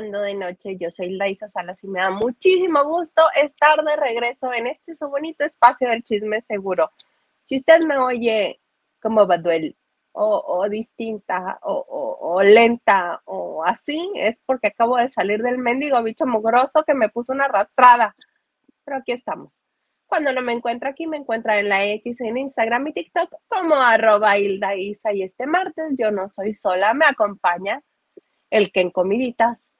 de Noche. Yo soy Laisa Salas y me da muchísimo gusto estar de regreso en este su bonito espacio del chisme seguro. Si usted me oye como Baduel o, o distinta o, o, lenta o así, es porque acabo de salir del mendigo bicho mugroso que me puso una arrastrada. Pero aquí estamos. Cuando no me encuentra aquí, me encuentra en la X, en Instagram y TikTok como arroba Hilda Isa. Y este martes yo no soy sola, me acompaña el que en comiditas,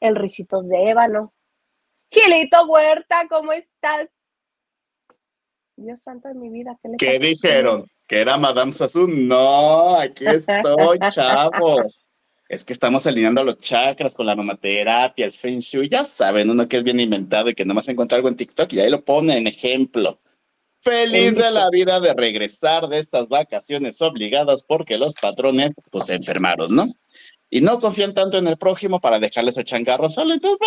el risitos de ébano. Gilito Huerta, ¿cómo estás? Dios santo de mi vida, ¿qué le ¿Qué dijeron? ¿Que era Madame Sassoon? No, aquí estoy, chavos. Es que estamos alineando los chakras con la aromaterapia, el feng shui, ya saben, uno que es bien inventado y que nomás encuentra algo en TikTok y ahí lo pone en ejemplo. Feliz de la vida de regresar de estas vacaciones obligadas porque los patrones pues se enfermaron, ¿no? Y no confían tanto en el prójimo para dejarles el changarro solo. Entonces,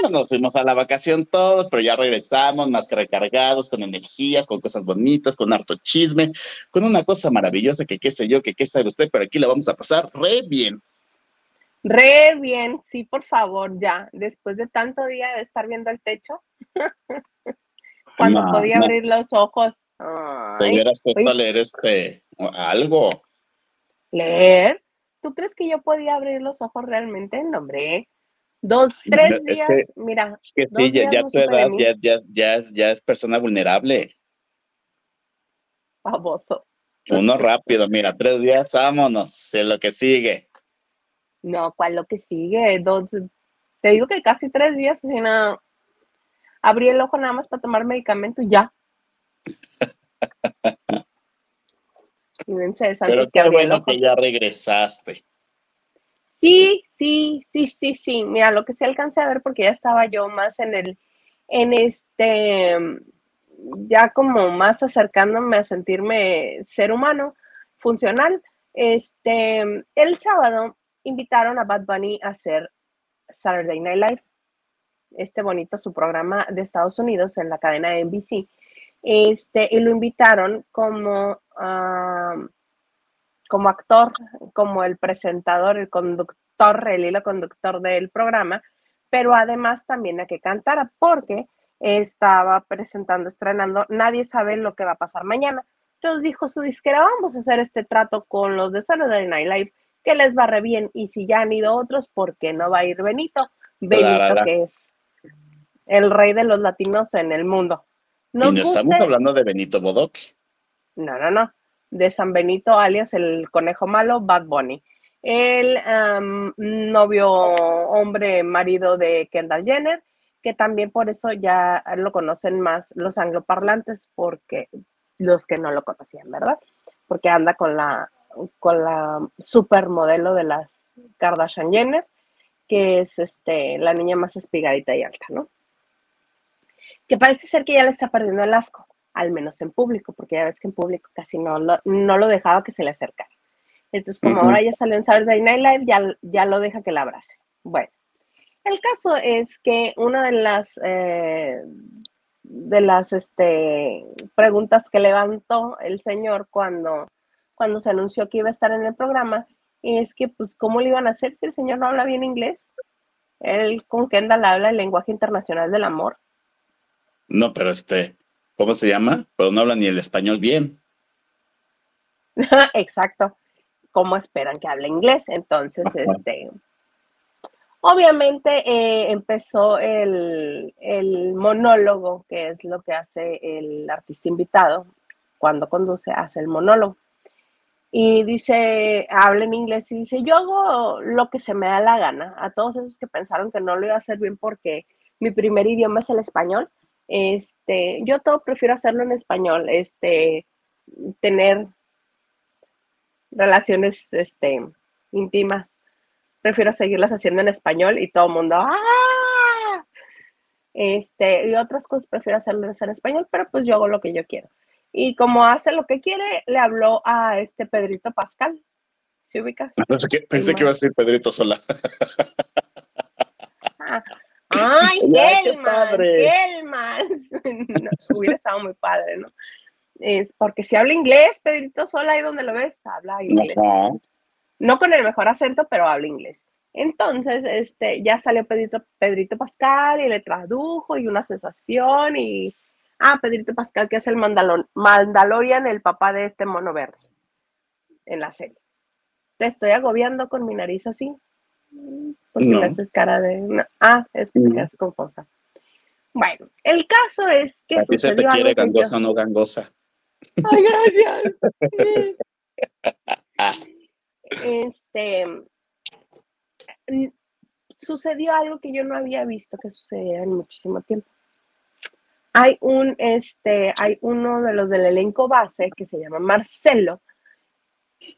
bueno, nos fuimos a la vacación todos, pero ya regresamos más que recargados, con energías, con cosas bonitas, con harto chisme, con una cosa maravillosa que qué sé yo, que qué sabe usted, pero aquí la vamos a pasar re bien. Re bien, sí, por favor, ya, después de tanto día de estar viendo el techo, cuando podía abrir los ojos. Te hubieras puesto a leer este, algo. ¿Leer? ¿Tú crees que yo podía abrir los ojos realmente? No, hombre. Dos, tres días, mira. Es que sí, ya, ya tu edad ya, ya, ya, es, ya es persona vulnerable. Famoso. Uno rápido, mira, tres días, vámonos, es lo que sigue. No, ¿cuál lo que sigue? Dos, te digo que casi tres días, sin nada. Abrí el ojo nada más para tomar medicamento y ya. Pero qué bueno que ya regresaste. Sí, sí, sí, sí, sí. Mira, lo que sí alcancé a ver porque ya estaba yo más en el, en este, ya como más acercándome a sentirme ser humano, funcional. Este, el sábado invitaron a Bad Bunny a hacer Saturday Night Live, este bonito su programa de Estados Unidos en la cadena NBC. Este, y lo invitaron como, como actor, como el presentador, el conductor, el hilo conductor del programa, pero además también a que cantara, porque estaba presentando, estrenando, nadie sabe lo que va a pasar mañana. Entonces dijo su disquera, vamos a hacer este trato con los de Saturday Night Live, que les va re bien, y si ya han ido otros, ¿por qué no va a ir Benito? Benito, que es el rey de los latinos en el mundo y no estamos hablando de Benito Bodoc. No, no, no. De San Benito, alias el conejo malo, Bad Bunny. El novio, hombre, marido de Kendall Jenner, que también por eso ya lo conocen más los angloparlantes, porque los que no lo conocían, ¿verdad? Porque anda con la, con la supermodelo de las Kardashian Jenner, que es este, la niña más espigadita y alta, ¿no? Que parece ser que ya le está perdiendo el asco, al menos en público, porque ya ves que en público casi no lo, no lo dejaba que se le acercara. Entonces, como ahora ya salió en Saturday Night Live, ya, ya lo deja que la abrace. Bueno, el caso es que una de las, eh, de las este, preguntas que levantó el señor cuando, cuando se anunció que iba a estar en el programa es que, pues, ¿cómo le iban a hacer si el señor no habla bien inglés? Él con Kendall habla el lenguaje internacional del amor. No, pero este, ¿cómo se llama? Pero no habla ni el español bien. Exacto. ¿Cómo esperan que hable inglés? Entonces, este, obviamente eh, empezó el, el, monólogo, que es lo que hace el artista invitado cuando conduce, hace el monólogo. Y dice, habla en inglés y dice, yo hago lo que se me da la gana. A todos esos que pensaron que no lo iba a hacer bien porque mi primer idioma es el español, este, yo todo prefiero hacerlo en español, este, tener relaciones, este, íntimas. Prefiero seguirlas haciendo en español y todo el mundo, ¡ah! Este, y otras cosas prefiero hacerlas en español, pero pues yo hago lo que yo quiero. Y como hace lo que quiere, le habló a este Pedrito Pascal. ¿Sí ubicas? Pensé, que, iba a ser Pedrito Sola. Ah, ¡Ay, Gelmas! ¡Gelmas! no, hubiera estado muy padre, ¿no? Es porque si habla inglés, Pedrito Sola, ahí donde lo ves, habla inglés. No con el mejor acento, pero habla inglés. Entonces, este, ya salió Pedrito, Pedrito Pascal y le tradujo y una sensación y... Ah, Pedrito Pascal, que es el Mandalorian, el papá de este mono verde en la serie. Te estoy agobiando con mi nariz así. Porque no. me haces cara de. Ah, es que te quedas confusa. Bueno, el caso es que. Así se te quiere gangosa o no gangosa. Ay, gracias. este. Sucedió algo que yo no había visto que sucediera en muchísimo tiempo. Hay un, este, hay uno de los del elenco base que se llama Marcelo,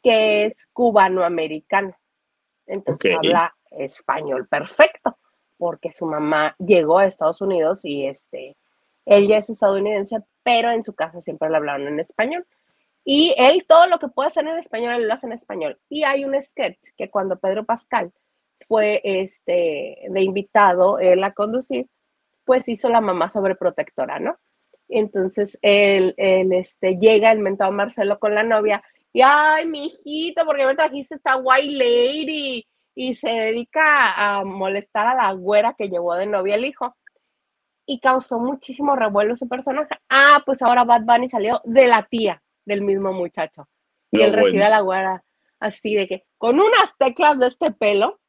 que es cubano-americano. Entonces habla español perfecto, porque su mamá llegó a Estados Unidos y este, él ya es estadounidense, pero en su casa siempre le hablaban en español. Y él todo lo que puede hacer en español, él lo hace en español. Y hay un sketch que cuando Pedro Pascal fue este, de invitado él a conducir, pues hizo la mamá sobreprotectora, ¿no? Entonces él, él este, llega el mentado Marcelo con la novia y ay, mi hijito, porque me trajiste esta white lady y se dedica a molestar a la güera que llevó de novia el hijo. Y causó muchísimo revuelo ese personaje. Ah, pues ahora Bad Bunny salió de la tía del mismo muchacho. y él recibe a la güera así de que con unas teclas de este pelo,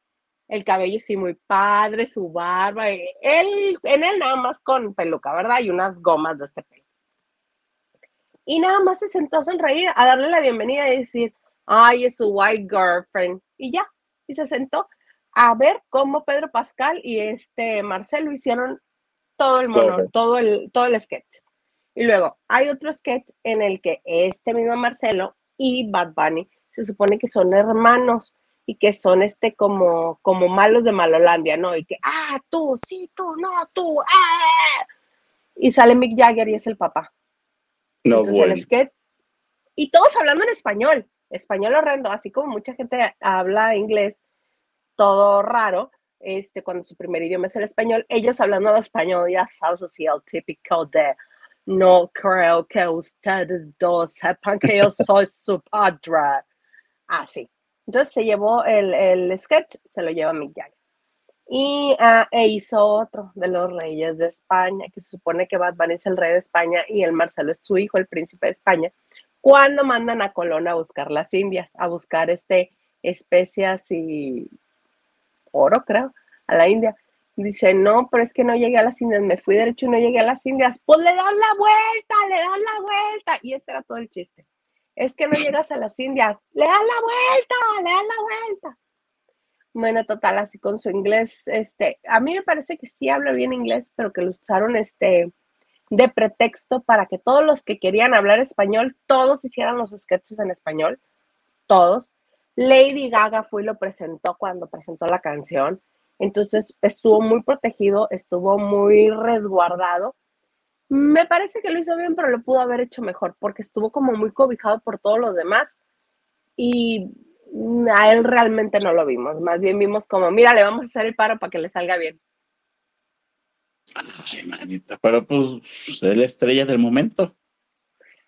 el cabello sí muy padre, su barba, él, en él nada más con peluca, ¿verdad? Y unas gomas de este pelo. Y nada más se sentó a sonreír, a darle la bienvenida y decir, ay, es su white girlfriend. Y ya, y se sentó a ver cómo Pedro Pascal y este Marcelo hicieron todo el mono, todo el, todo el sketch. Y luego hay otro sketch en el que este mismo Marcelo y Bad Bunny se supone que son hermanos y que son este como, como malos de Malolandia, ¿no? Y que, ah, tú, sí, tú, no, tú, ah. Y sale Mick Jagger y es el papá. No, Entonces, bueno. y todos hablando en español, español horrendo, así como mucha gente habla inglés, todo raro, este, cuando su primer idioma es el español, ellos hablando de español, ya sabes, así el típico de no creo que ustedes dos sepan que yo soy su padre. Así. Entonces se llevó el, el sketch, se lo lleva Mick Jagger. Y uh, e hizo otro de los reyes de España, que se supone que Bad Bunny es el rey de España y el Marcelo es su hijo, el príncipe de España, cuando mandan a Colón a buscar las Indias, a buscar este especias y oro, creo, a la India. Dice, no, pero es que no llegué a las Indias, me fui derecho y no llegué a las Indias. Pues le das la vuelta, le das la vuelta. Y ese era todo el chiste. Es que no llegas a las Indias, le das la vuelta, le das la vuelta. Bueno, total, así con su inglés, este, a mí me parece que sí habla bien inglés, pero que lo usaron este de pretexto para que todos los que querían hablar español, todos hicieran los sketches en español, todos. Lady Gaga fue y lo presentó cuando presentó la canción, entonces estuvo muy protegido, estuvo muy resguardado. Me parece que lo hizo bien, pero lo pudo haber hecho mejor, porque estuvo como muy cobijado por todos los demás y a él realmente no lo vimos, más bien vimos como, mira, le vamos a hacer el paro para que le salga bien. Ay, manita, pero pues es la estrella del momento.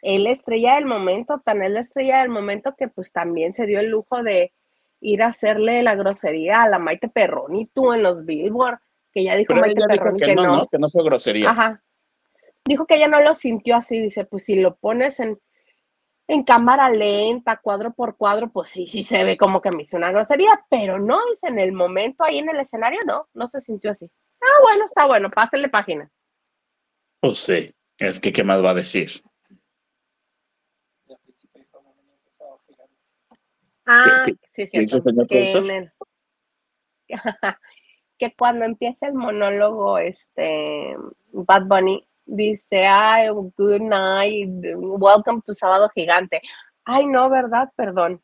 Él la estrella del momento, tan es la estrella del momento que pues también se dio el lujo de ir a hacerle la grosería a la Maite Perroni, tú en los Billboard, que ya dijo Maite Perroni que, no, que no fue grosería. Ajá. Dijo que ella no lo sintió así, dice, pues si lo pones en, en cámara lenta, cuadro por cuadro, pues sí, sí se ve como que me hizo una grosería, pero no, es en el momento ahí en el escenario, no, no se sintió así. Ah, bueno, está bueno, pásenle página. Pues sí, es que, ¿qué más va a decir? Ah, sí, sí. Que, que cuando empieza el monólogo, este, Bad Bunny dice, ay, good night, welcome to Sábado Gigante. Ay, no, ¿verdad? Perdón.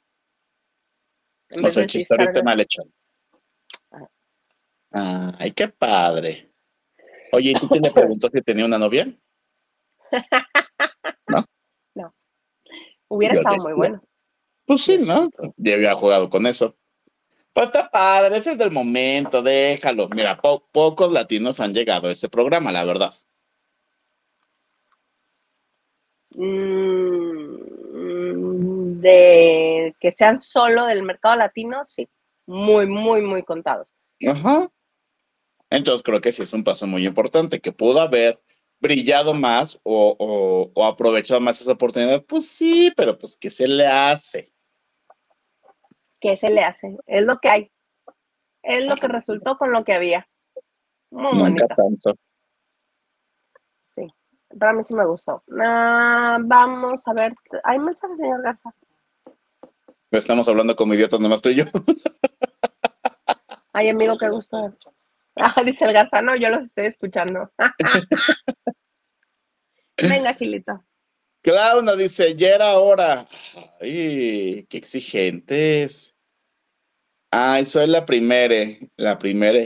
No sé, chistorito mal hecho. Ah. Ay, qué padre. Oye, ¿y tú te preguntó si tenía una novia? ¿No? No. Hubiera estado muy bueno. Pues sí, ¿no? Ya había jugado con eso. Pues está padre, es el del momento, déjalo. Mira, pocos latinos han llegado a ese programa, la verdad. Mm, de que sean solo del mercado latino, sí, muy, muy, muy contados. Ajá. Entonces creo que sí es un paso muy importante, que pudo haber brillado más o, o, aprovechado más esa oportunidad. Pues sí, pero pues ¿qué se le hace? ¿Qué se le hace? Es lo que hay. Es lo que resultó con lo que había. Muy Nunca tanto. Sí, para mí sí me gustó. Ah, vamos a ver. ¿Hay mensaje, señor Garza? Estamos hablando como idiotas nomás tú y yo. Ay, amigo, qué gusto. Ah, dice el Garza, no, yo los estoy escuchando. Venga, Gilito. Claro, nos dice, ya era hora. Ay, qué exigentes. Ay, soy la primera, la primera.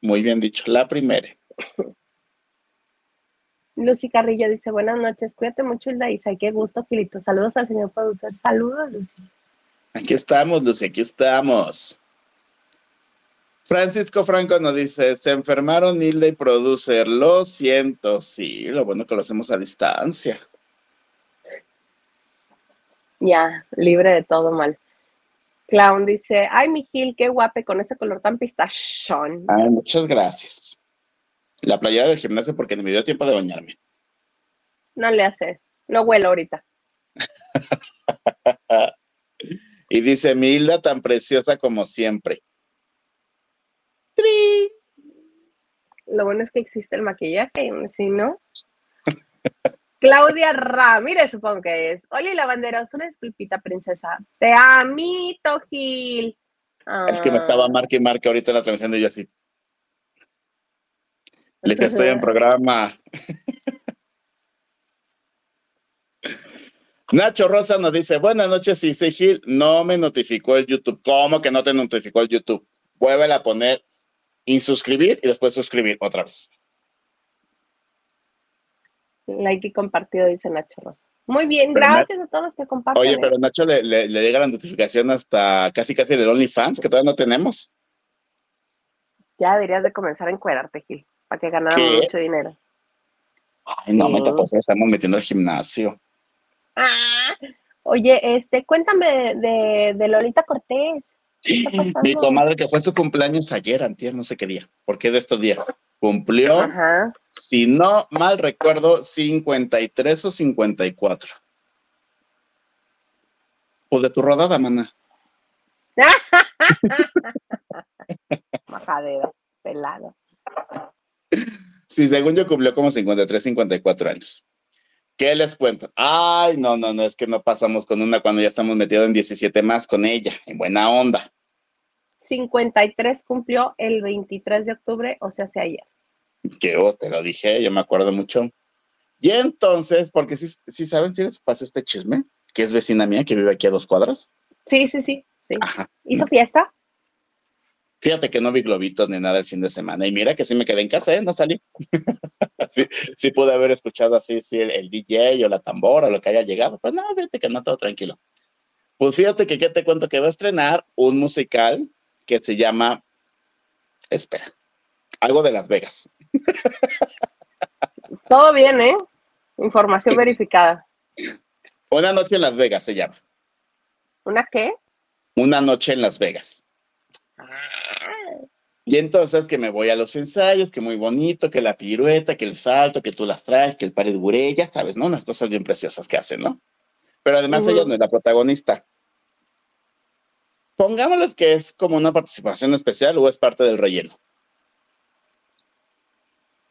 Muy bien dicho, la primera. Lucy Carrillo dice, buenas noches, cuídate mucho, Hilda Isa, qué gusto, Gilito. Saludos al señor productor. Saludos, Lucy. Aquí estamos, Lucy, aquí estamos. Francisco Franco nos dice, se enfermaron Hilda y Producer, lo siento, sí, lo bueno que lo hacemos a distancia. Ya, libre de todo mal. Clown dice, ay, mi Gil, qué guape con ese color tan pistachón. Ay, muchas gracias. La playera del gimnasio porque me dio tiempo de bañarme. No le hace, no huelo ahorita. y dice, mi Hilda tan preciosa como siempre. Lo bueno es que existe el maquillaje, si no. Claudia Ramírez, supongo que es. Oye, lavandera, una disculpita, princesa. Te amito, Gil. Es que me estaba ah. marque y marque ahorita en la transmisión de yo así. Que estoy en programa. Nacho Rosa nos dice, buenas noches, sí, Gil, no me notificó el YouTube. ¿Cómo que no te notificó el YouTube? Vuelve a poner insuscribir y después suscribir otra vez. Like y compartido, dice Nacho Rosa. Muy bien, gracias a todos los que comparten. Oye, pero Nacho le, llega la notificación hasta casi casi del OnlyFans, que todavía no tenemos. Ya deberías de comenzar a encuerarte, Gil, para que ganáramos mucho dinero. Ay, no, me pues estamos metiendo al gimnasio. Ah, oye, este, cuéntame de, de Lolita Cortés. Mi comadre que fue su cumpleaños ayer, antier, no sé qué día, porque de estos días. Cumplió, si no mal recuerdo, 53 o 54. Pues de tu rodada, mana. Majadera, pelado. Sí, según yo cumplió como 53, 54 años. ¿Qué les cuento? Ay, no, no, no, es que no pasamos con una cuando ya estamos metidos en 17 más con ella, en buena onda. 53 cumplió el 23 de octubre, o sea, hace ayer. Que oh, te lo dije, yo me acuerdo mucho. Y entonces, porque si sí, saben si les pasa este chisme, que es vecina mía que vive aquí a dos cuadras. Sí, sí, sí. sí. ¿Hizo fiesta? Fíjate que no vi globitos ni nada el fin de semana. Y mira que sí me quedé en casa, ¿eh? No salí. sí, sí pude haber escuchado así, sí, el, DJ o la tambora o lo que haya llegado. Pero no, fíjate que no, todo tranquilo. Pues fíjate que, ¿qué te cuento? Que va a estrenar un musical que se llama, espera, algo de Las Vegas. Todo bien, ¿eh? Información verificada. Una noche en Las Vegas se llama. ¿Una qué? Una noche en Las Vegas. Y entonces que me voy a los ensayos, que muy bonito, que la pirueta, que el salto, que tú las traes, que el pared ya sabes, ¿no? Unas cosas bien preciosas que hacen, ¿no? Pero además ella no es la protagonista pongámosles que es como una participación especial o es parte del relleno.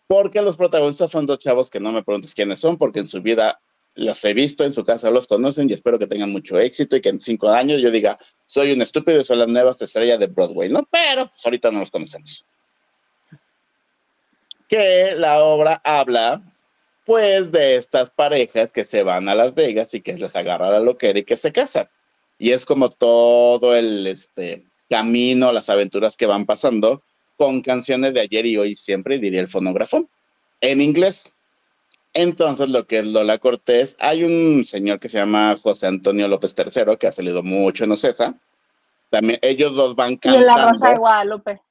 Porque los protagonistas son dos chavos que no me preguntes quiénes son, porque en su vida los he visto, en su casa los conocen y espero que tengan mucho éxito y que en cinco años yo diga, soy un estúpido y soy la nueva estrella de Broadway, ¿no? Pero pues ahorita no los conocemos. Que la obra habla, pues, de estas parejas que se van a Las Vegas y que les agarra la loquera y que se casan y es como todo el este, camino, las aventuras que van pasando con canciones de ayer y hoy siempre, diría el fonógrafo, en inglés. Entonces, lo que es Lola Cortés, hay un señor que se llama José Antonio López III, que ha salido mucho en Ocesa. También ellos dos van cantando. Y en la Rosa de Guadalupe.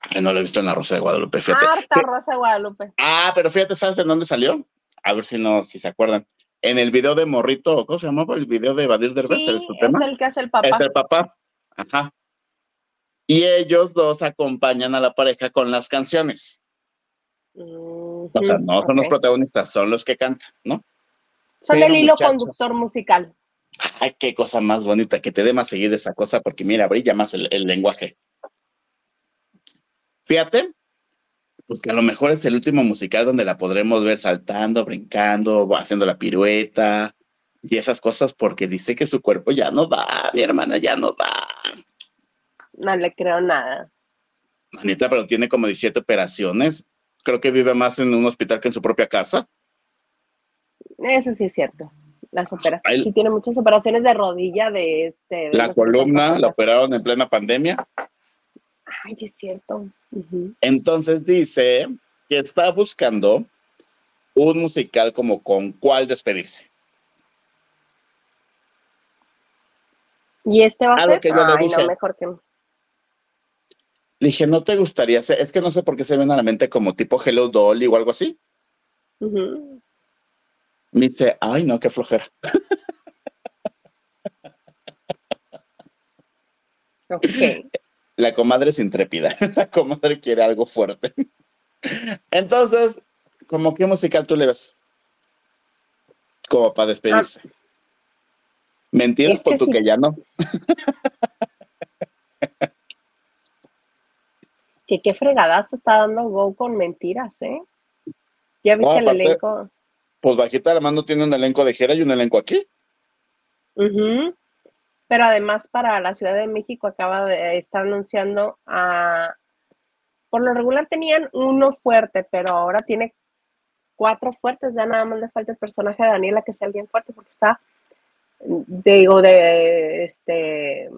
Ay, no lo he visto en la Rosa de Guadalupe, fíjate. Harta Rosa de Guadalupe. Ah, pero fíjate, ¿sabes en dónde salió? A ver si no, si se acuerdan en el video de Morrito, ¿cómo se llamaba el video de Evadir Derbez? Sí, es, el que hace el papá. Es el papá. Ajá. Y ellos dos acompañan a la pareja con las canciones. Mm, O sea, no son los protagonistas, son los que cantan, ¿no? Son pero el hilo muchachos. conductor musical. Ay, qué cosa más bonita, que te dé más seguida esa cosa, porque mira, brilla más el, el lenguaje. Fíjate, pues que a lo mejor es el último musical donde la podremos ver saltando, brincando, haciendo la pirueta y esas cosas, porque dice que su cuerpo ya no da, mi hermana, ya no da. No le creo nada. Manita, pero tiene como 17 operaciones. Creo que vive más en un hospital que en su propia casa. Eso sí es cierto. Las operaciones. Sí tiene muchas operaciones de rodilla, de este. de La columna la operaron en plena pandemia. Ay, es cierto. Entonces dice que está buscando un musical como con cuál despedirse. ¿Y este va a A lo ser? que yo le Ay, dije. no, mejor que. Le dije, ¿no te gustaría hacer? Es que no sé por qué se ven a la mente como tipo Hello Dolly o algo así. Me dice, ay, no, qué flojera. La comadre es intrépida. La comadre quiere algo fuerte. Entonces, ¿como qué musical tú le ves? Como para despedirse. Mentiras, Es que por tu sí. que ya no. Que qué fregadazo está dando Go con mentiras, ¿eh? ¿Ya viste No, el elenco? Pues Bajita la mano tiene un elenco de Jera y un elenco aquí. Ujú. Pero además para la Ciudad de México acaba de estar anunciando a... Por lo regular tenían uno fuerte, pero ahora tiene cuatro fuertes. Ya nada más le falta el personaje de Daniela que sea alguien fuerte porque está, digo, de este,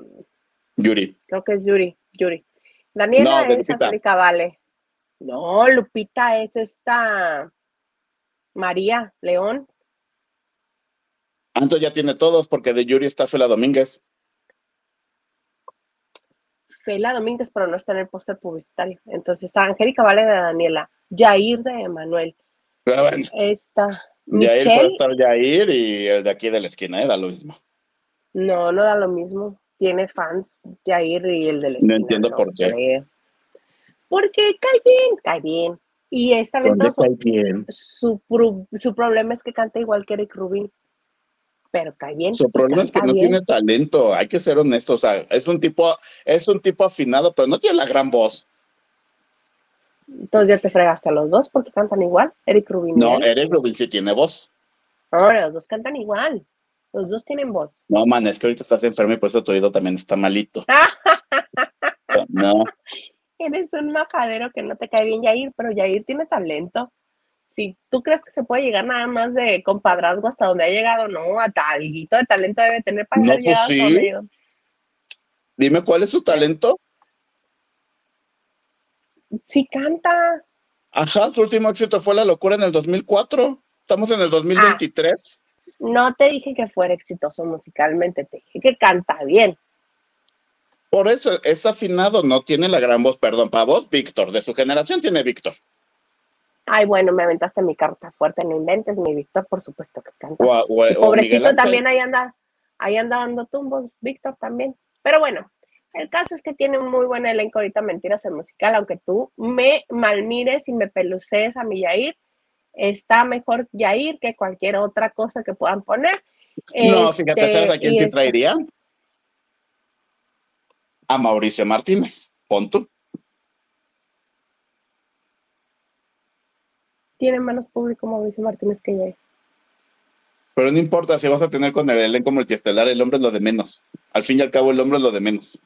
Yuri. creo que es Yuri, Yuri. Daniela No, es. Angélica Vale. No, Lupita es esta María León. Anto ya tiene todos porque de Yuri está Fela Domínguez. Fela Domínguez, pero no está en el póster publicitario. Entonces está Angélica Vale de Daniela, Jair de Emanuel, Pero bueno, está Yair puede estar Yair y el de aquí de la esquina era lo mismo. no, no da lo mismo. Tiene fans Jair y el de la No entiendo por qué. Porque cae bien, cae bien. Y es ¿Dónde talentoso. Su, pro- su problema es que canta igual que Eric Rubin. Pero cae bien. Su problema es que no bien. tiene talento, hay que ser honesto, o sea, es un tipo, es un tipo afinado, pero no tiene la gran voz. Entonces ya te fregaste a los dos porque cantan igual. Eric Rubin. No. Eric Rubin sí tiene voz. Ahora los dos cantan igual. Los dos tienen voz. No, man, es que ahorita estás enfermo y por eso tu oído también está malito. No, Eres un majadero que no te cae bien Yair, pero Yair tiene talento. Si tú crees que se puede llegar nada más de compadrazgo hasta donde ha llegado, no, a talguito de talento debe tener para No, pues sí. dime cuál es su talento. Sí canta. Ajá, su último éxito fue La Locura en el 2004. Estamos en el 2023. No te dije que fuera exitoso musicalmente, te dije que canta bien. Por eso es afinado, no tiene la gran voz, perdón, para vos, Víctor, de su generación tiene Víctor. Ay, bueno, me aventaste mi carta fuerte, no inventes, mi Víctor, por supuesto que canta. O, o- o pobrecito también ahí anda, ahí anda dando tumbos, Víctor también. Pero bueno, el caso es que tiene un muy buen elenco ahorita Mentiras el musical, aunque tú me malmires y me pelucees a mi Yair, está mejor Yair que cualquier otra cosa que puedan poner. No, fíjate, Este, ¿sabes a quién y sí está- traería? A Mauricio Martínez. Pon tú. Tiene menos público Mauricio Martínez que Yair. Pero no importa, si vas a tener con el elenco multiestelar, el hombre es lo de menos. Al fin y al cabo, el hombre es lo de menos.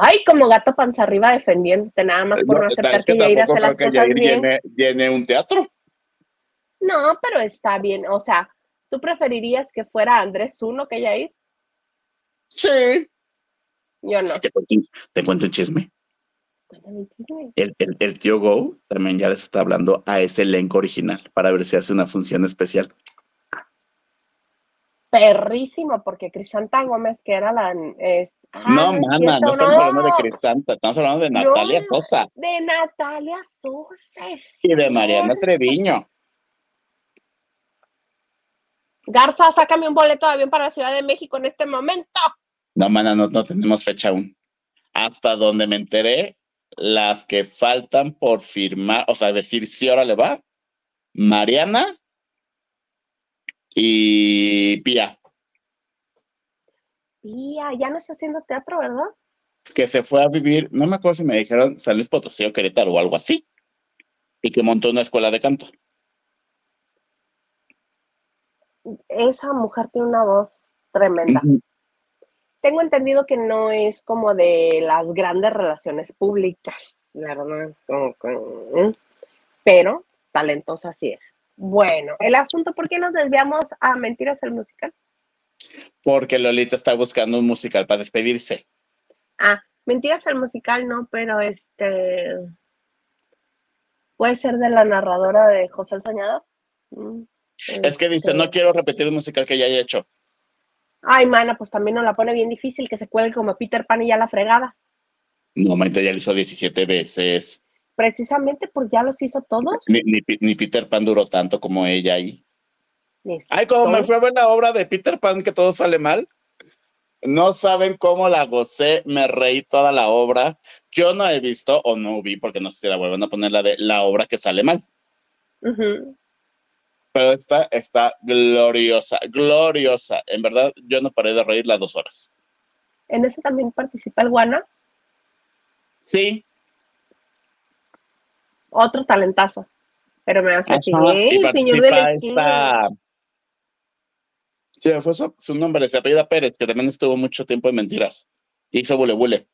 Ay, como gato panza arriba defendiéndote nada más por no, No, aceptar es que que Yair hace las que cosas Yair bien. llene, llene un teatro. No, pero está bien. O sea, ¿tú preferirías que fuera Andrés Uno que Yair? Sí. Yo no. Te cuento, te cuento chisme. El chisme. El, el- el tío Go también ya les está hablando a ese elenco original para ver si hace una función especial. Perrísimo, porque Crisanta Gómez, que era la. es- ah, no, mana, cierto, no estamos hablando de no, Crisanta, estamos hablando de Natalia No. Sosa De Natalia Sosa. y de Mariana. Treviño. Garza, sácame un boleto de avión para la Ciudad de México en este momento. No, mana, no, no tenemos fecha aún. hasta donde me enteré, las que faltan por firmar, o sea, decir si ahora le va, Mariana y Pía. Pía, ya no está haciendo teatro, ¿verdad? Que se fue a vivir, no me acuerdo si me dijeron San Luis Potosí o Querétaro o algo así, y que montó una escuela de canto. Esa mujer tiene una voz tremenda. Tengo entendido que no es como de las grandes relaciones públicas, la verdad, ¿eh? pero talentosa así es. Bueno, el asunto, ¿por qué nos desviamos a Mentiras el musical? Porque Lolita está buscando un musical para despedirse. Ah, Mentiras el musical no, pero este puede ser de la narradora de José el Soñador. Mm, es que dice, no este quiero repetir un musical que ya haya hecho. Ay, mana, pues también nos la pone bien difícil que se cuelgue como Peter Pan y ya la fregada. No, manito, ya lo hizo 17 veces. Precisamente porque ya los hizo todos. Ni, Peter Pan duró tanto como ella ahí. Ay, como me fue a ver la obra de Peter Pan que todo sale mal. No saben cómo la gocé, me reí toda la obra. Yo no he visto o no vi, porque no sé si la vuelven a poner la de la obra que sale mal. Pero esta está gloriosa, gloriosa. En verdad, yo no paré de reír las dos horas. ¿En ese también participa el Guana? Sí. Otro talentazo. Pero me hace así, señor de esta... Sí, fue su, nombre, se apellida Pérez, que también estuvo mucho tiempo en Mentiras. Hizo Bule Bule.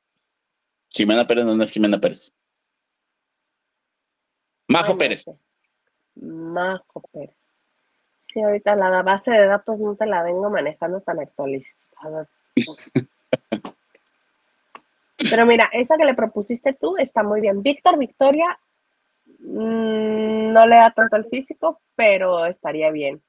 Jimena Pérez no es Jimena Pérez. Majo Pérez. Majo Pérez. Sí, ahorita la base de datos no te la vengo manejando tan actualizada. Pero mira, esa que le propusiste tú está muy bien. Víctor Victoria mm, no le da tanto el físico, pero estaría bien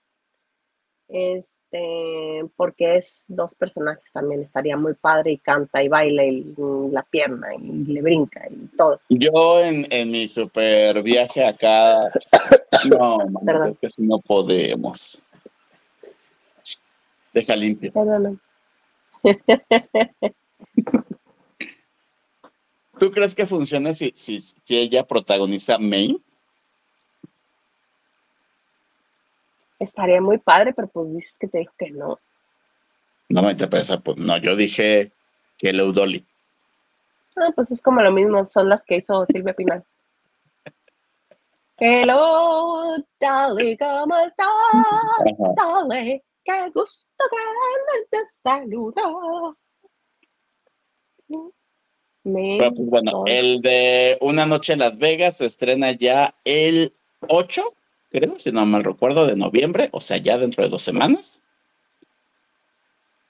este, porque es dos personajes también, estaría muy padre y canta y baila y, la pierna y le brinca y todo. Yo en, mi super viaje acá, no, man, que si no podemos. Deja limpio. ¿Tú crees que funciona si, si, si ella protagoniza Main? Estaría muy padre, pero pues dices que te dijo que no. No me interesa, pues no, yo dije que el Eudoli. Ah, pues es como lo mismo, son las que hizo Silvia Pinal. Hello, Dale, ¿cómo estás? Dale, qué gusto que te saludo. pues, bueno, el de Una noche en Las Vegas se estrena ya el 8 creo, si no mal recuerdo, de noviembre, o sea, ya dentro de dos semanas.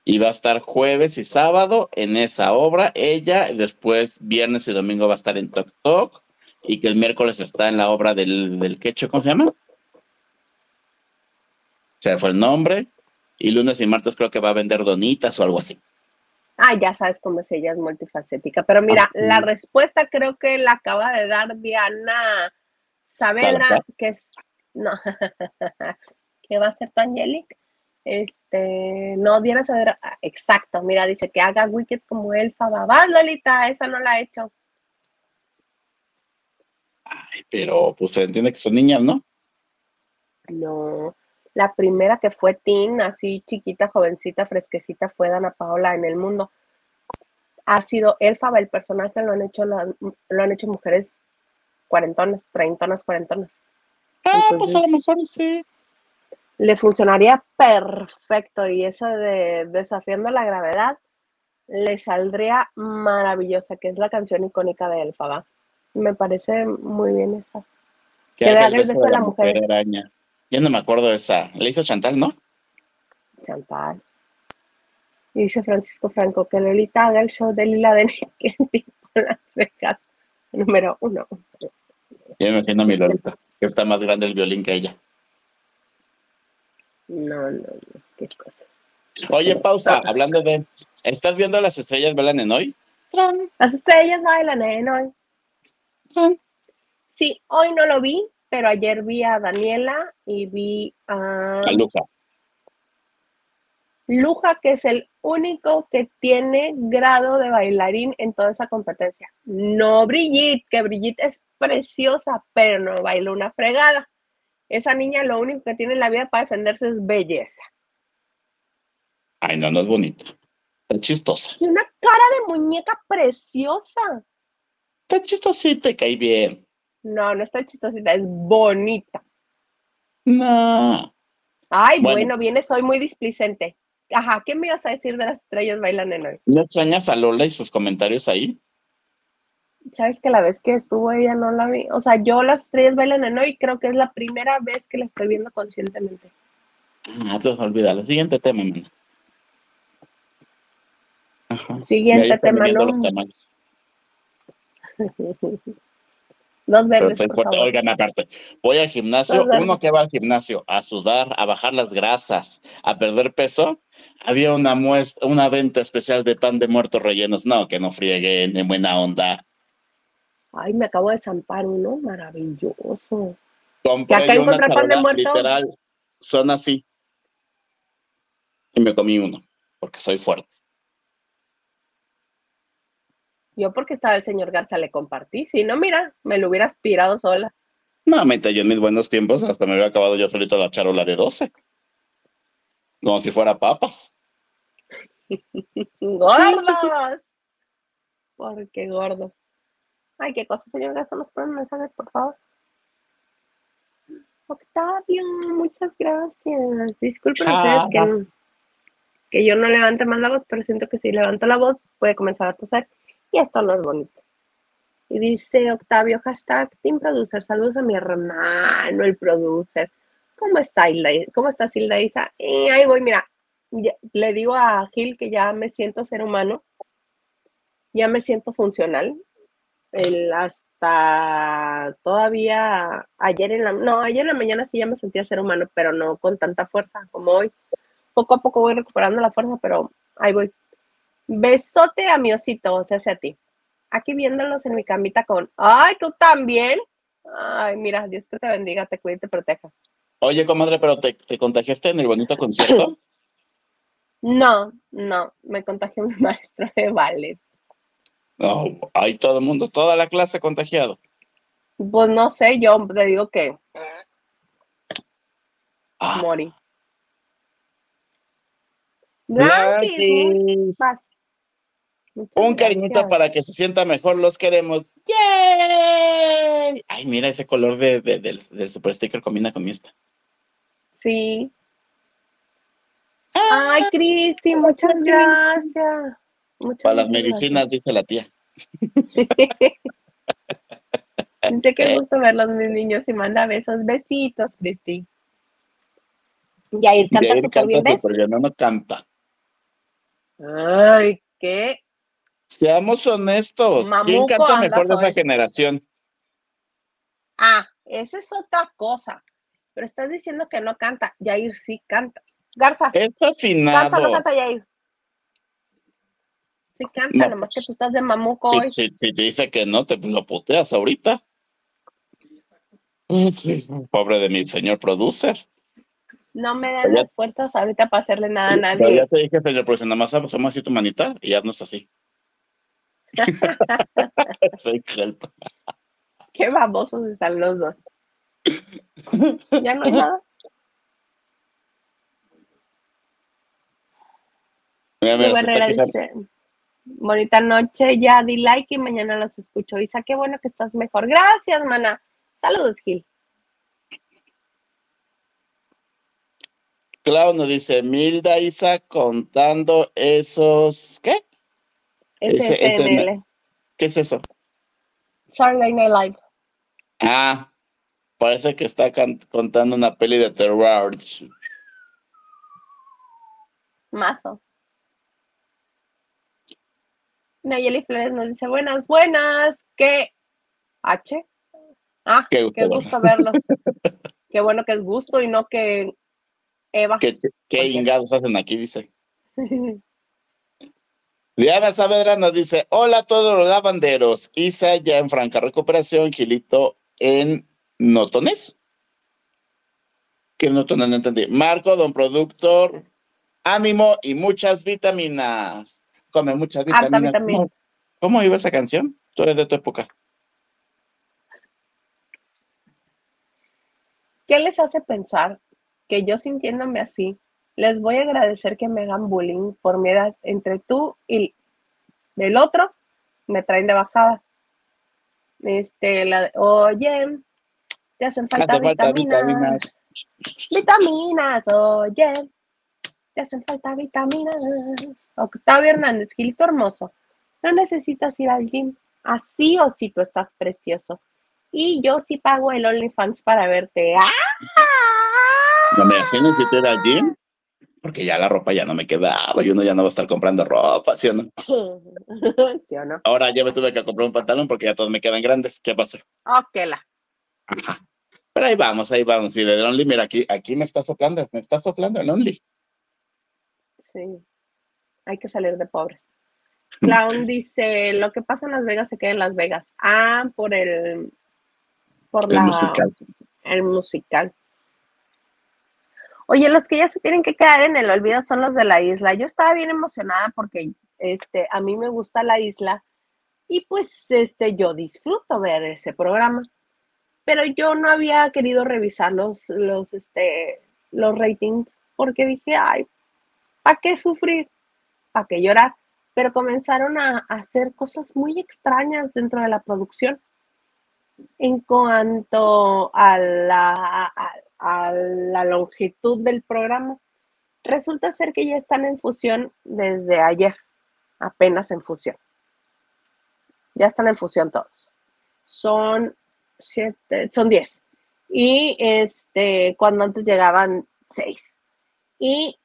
Y va a estar jueves y sábado en esa obra. Ella, después viernes y domingo va a estar en Tok Tok. Y que el miércoles está en la obra del, del quecho, ¿cómo se llama? Se fue el nombre. Y lunes y martes creo que va a vender donitas o algo así. Ah, ya sabes cómo es ella, es multifacética. Pero mira, ah, la respuesta creo que la acaba de dar Diana Saavedra, que es no, ¿qué va a hacer tu Angelic? Este, no, Diana saber, ah, exacto, mira, dice que haga Wicked como Elfa Babá, Lolita, esa no la ha hecho. Ay, pero pues se entiende que son niñas, ¿no? No, la primera que fue teen, así chiquita, jovencita, fresquecita, fue Dana Paola en el mundo. Ha sido Elfaba, el personaje lo han hecho, lo han hecho mujeres cuarentonas, treintonas, cuarentonas. Ah, pues a lo mejor sí. Le funcionaría perfecto y eso de desafiando la gravedad le saldría maravillosa, que es la canción icónica de Elfaba. Me parece muy bien esa. Que, le haga el beso a la, mujer. araña. Ya no me acuerdo de esa. Le hizo Chantal, ¿no? Chantal. Y dice Francisco Franco que Lolita haga el show de Lila de que en Las Vegas. Número uno. Ya me imagino a mi Lolita está más grande el violín que ella. No, no, no, qué cosas. Oye, pausa, hablando de. ¿Estás viendo las estrellas bailan en hoy? Las estrellas bailan en hoy. Sí, hoy no lo vi, pero ayer vi a Daniela y vi a. A Luca. Luja, que es el único que tiene grado de bailarín en toda esa competencia. No Brigitte, que Brigitte es preciosa, pero no baila una fregada. Esa niña lo único que tiene en la vida para defenderse es belleza. Ay, no, no es bonita. Está chistosa. Y una cara de muñeca preciosa. Está chistosita y cae bien. No, no está chistosita, es bonita. No. Ay, bueno, viene, soy muy displicente. Ajá, ¿qué me ibas a decir de las estrellas bailan en hoy? ¿No extrañas a Lola y sus comentarios ahí? Sabes que la vez que estuvo ella no la vi. O sea, yo las estrellas bailan en hoy creo que es la primera vez que la estoy viendo conscientemente. Ah, entonces olvídalo. Siguiente tema, mana. Ajá. Siguiente tema, ¿no? Los. Dos verdes, Oigan, aparte, voy al gimnasio, uno que va al gimnasio a sudar, a bajar las grasas, a perder peso, había una muestra, una venta especial de pan de muertos rellenos. No, que no frieguen, en buena onda. Ay, me acabo de zampar uno maravilloso. Compré acá pan de muerto? Literal, son así. Y me comí uno, porque soy fuerte. Yo porque estaba el señor Garza le compartí. Si no, mira, me lo hubiera aspirado sola. No, yo en mis buenos tiempos hasta me había acabado yo solito la charola de 12. Como si fuera papas. ¡Gordos! ¿Por qué gordos? Ay, qué cosa, señor Garza, nos ponen mensajes, por favor. Octavio, muchas gracias. Disculpen ustedes que, que yo no levante más la voz, pero siento que si levanto la voz puede comenzar a toser. Y esto no es bonito. Y dice Octavio, hashtag Team Producer, saludos a mi hermano, el producer. ¿Cómo está Hilda? ¿Cómo está Hilda Isa? Y ahí voy, mira, le digo a Gil que ya me siento ser humano, ya me siento funcional. El hasta todavía ayer en la, no, ayer en la mañana sí ya me sentía ser humano, pero no con tanta fuerza como hoy. Poco a poco voy recuperando la fuerza, pero ahí voy. Besote a mi osito, o sea, hacia ti. Aquí viéndolos en mi camita con, ay, tú también. Ay, mira, Dios que te bendiga, te cuide y te proteja. Oye, comadre, pero te, contagiaste en el bonito concierto? No, no, me contagió mi maestro de ballet. No, hay todo el mundo, toda la clase contagiado. Pues no sé, yo te digo que ah. morí. Un cariñito para que se sienta mejor, los queremos. ¡Yay! Ay, mira, ese color de, del, super sticker combina con esta. Sí. Ay, Cristi, muchas gracias. para las medicinas, dice la tía. Sé que gusto verlos, mis niños, y manda besos. Besitos, Cristi. Yair canta súper bien, ¿ves? no, no canta. Ay, qué Seamos honestos. ¿Quién canta mejor de esa generación? Ah, esa es otra cosa. Pero estás diciendo que no canta. Yair sí canta. Garza. Es afinado. Canta, no canta Yair. Sí canta, nomás que tú estás de mamuco sí, Sí, sí, te dice que no, te lo puteas ahorita. Pobre de mi señor producer. No me dan las puertas ahorita para hacerle nada a nadie. ya te dije, señor producer, nada más somos así tu manita y ya no es así. Soy help. Qué babosos están los dos. Ya no hay nada. dice, bonita noche, ya di like y mañana los escucho. Isa, qué bueno que estás mejor. Gracias, mana. Saludos, Gil. Clau nos dice, Milda Isa contando esos, ¿qué? SSNL. ¿Qué es eso? Saturday Night Live. Ah, parece que está contando una peli de terror. Mazo. Nayeli Flores nos dice, buenas, buenas, ¿qué? ¿H? Ah, qué gusto, verlos. qué bueno que es gusto y no que Eva. ¿Qué, qué ingados hacen aquí? Dice. Diana Saavedra nos dice, hola a todos los lavanderos. Isa ya en franca recuperación, Gilito en Notones. ¿Qué Notones? No entendí. Marco, don productor. ánimo y muchas vitaminas. Come muchas vitaminas. ¿Cómo, ¿Cómo iba esa canción? Tú eres de tu época. ¿Qué les hace pensar que yo sintiéndome así, les voy a agradecer que me hagan bullying por mi edad entre tú y el otro? Me traen de bajada. Este, la, oye, te hacen falta, vitaminas. vitaminas. oye, te hacen falta vitaminas. Octavio Hernández, Gilito Hermoso, no necesitas ir al gym. Así o si tú estás precioso. Y yo sí pago el OnlyFans para verte. ¡Ah! No me hacen necesito ir al gym porque ya la ropa ya no me quedaba y uno ya no va a estar comprando ropa, ¿sí o no? ¿Sí o no? Ahora ya me tuve que comprar un pantalón porque ya todos me quedan grandes. ¿Qué pasó? Ok, la. Ajá. Pero ahí vamos, ahí vamos. Y de Only, mira, aquí, aquí me está soplando, me está soplando el Only. Sí, hay que salir de pobres. Clown dice, lo que pasa en Las Vegas se queda en Las Vegas. Ah, por el... Por el la, musical. El musical. Oye, los que ya se tienen que quedar en el olvido son los de la isla. Yo estaba bien emocionada porque este, a mí me gusta la isla y pues este, yo disfruto ver ese programa. Pero yo no había querido revisar los, los, este, los ratings porque dije, ay, ¿para qué sufrir? ¿Para qué llorar? Pero comenzaron a, hacer cosas muy extrañas dentro de la producción en cuanto a la, la longitud del programa. Resulta ser que ya están en fusión desde ayer, apenas en fusión. Ya están en fusión todos. Son siete, son diez. Y este, cuando antes llegaban seis. Y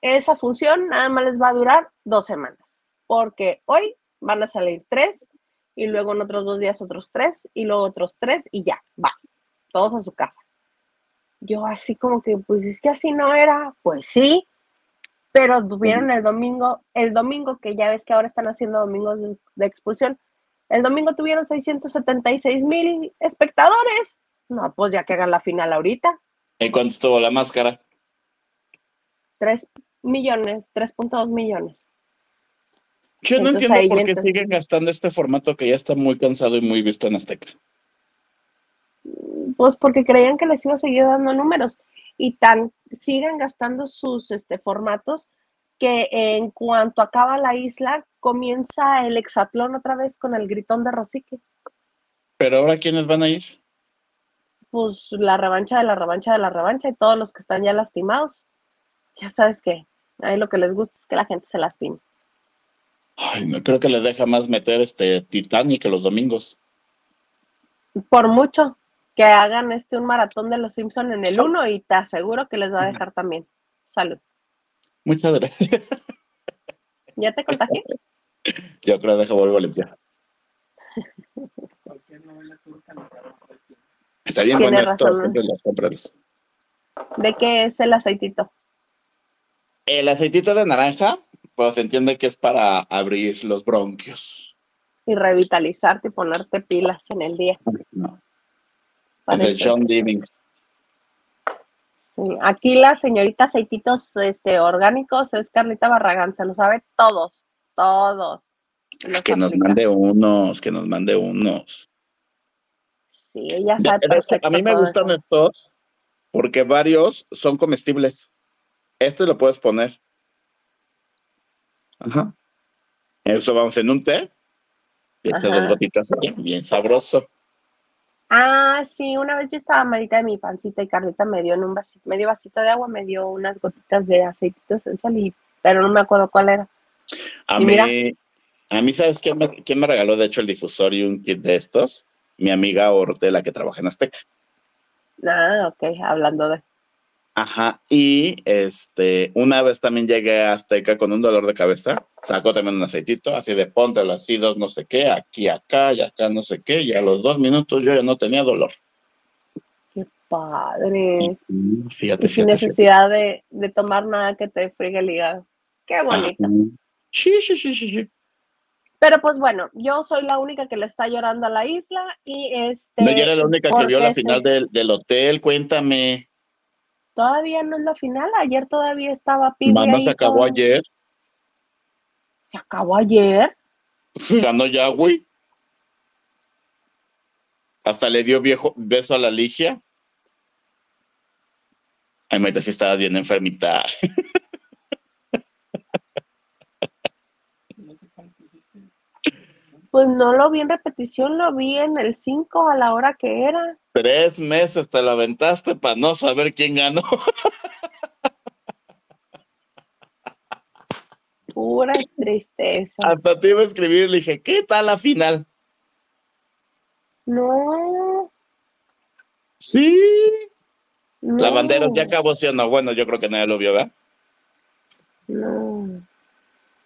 esa función nada más les va a durar dos semanas. Porque hoy van a salir tres y luego en otros dos días otros tres y luego otros tres y ya, va, todos a su casa yo así como que, pues es que así no era, pues sí, pero tuvieron el domingo, el domingo que ya ves que ahora están haciendo domingos de, expulsión, el domingo tuvieron 676 mil espectadores. No, pues ya que hagan la final ahorita. ¿En cuánto estuvo la máscara? 3 millones, 3.2 millones. Yo no entiendo por qué siguen gastando este formato que ya está muy cansado y muy visto en Azteca pues porque creían que les iba a seguir dando números y tan siguen gastando sus este, formatos que en cuanto acaba la isla comienza el hexatlón otra vez con el gritón de Rosique. Pero ahora quiénes van a ir? Pues la revancha de la revancha de la revancha y todos los que están ya lastimados. Ya sabes que ahí lo que les gusta es que la gente se lastime. Ay, no creo que les deja más meter este Titanic los domingos. Por mucho, que hagan este un maratón de los Simpson en el 1 y te aseguro que les va a dejar también. Salud. Muchas gracias. ¿Ya te contagié? Yo creo que dejo vuelvo a limpiar. Está bien bueno esto, siempre las compras. ¿De qué es el aceitito? El aceitito de naranja, pues se entiende que es para abrir los bronquios. Y revitalizarte y ponerte pilas en el día. No. John Sí, aquí la señorita aceititos este, orgánicos es Carlita Barragán, se lo sabe todos, todos. que nos mande unos, que nos mande unos. Sí, ella sabe perfecto. A mí me gustan estos porque varios son comestibles. Este lo puedes poner. Ajá. Eso vamos en un té. Y dos gotitas bien sabroso. Ah, sí, una vez yo estaba malita de mi pancita y Carlita me dio en un vasito, medio vasito de agua, me dio unas gotitas de aceititos en sal, pero no me acuerdo cuál era. A mí, a mí, ¿sabes quién me, quién me regaló, de hecho, el difusor y un kit de estos? Mi amiga Ortela, que trabaja en Azteca. Ah, ok, hablando de. Ajá, y este, una vez también llegué a Azteca con un dolor de cabeza, sacó también un aceitito, así de póntelo así, dos no sé qué, aquí, acá, y acá no sé qué, y a los dos minutos yo ya no tenía dolor. Qué padre. Fíjate, Sin necesidad De, tomar nada que te friegue el hígado. Qué bonito. Sí, sí, sí, sí, sí. Pero pues bueno, yo soy la única que le está llorando a la isla y este... No, yo era la única que vio la final del, del hotel, cuéntame. Todavía no es la final. Ayer todavía estaba Pee Mamá se acabó ayer. ¿Se acabó ayer? Ganó Yahweh. Hasta le dio viejo beso a la Ligia. Ay, Maita, sí estabas bien enfermita. Pues no lo vi en repetición, lo vi en el 5 a la hora que era. Tres meses te lo aventaste para no saber quién ganó. Puras tristeza. Hasta te iba a escribir y le dije, ¿qué tal la final? No. Sí. La bandera ya acabó siendo bueno, yo creo que nadie lo vio, ¿verdad? No.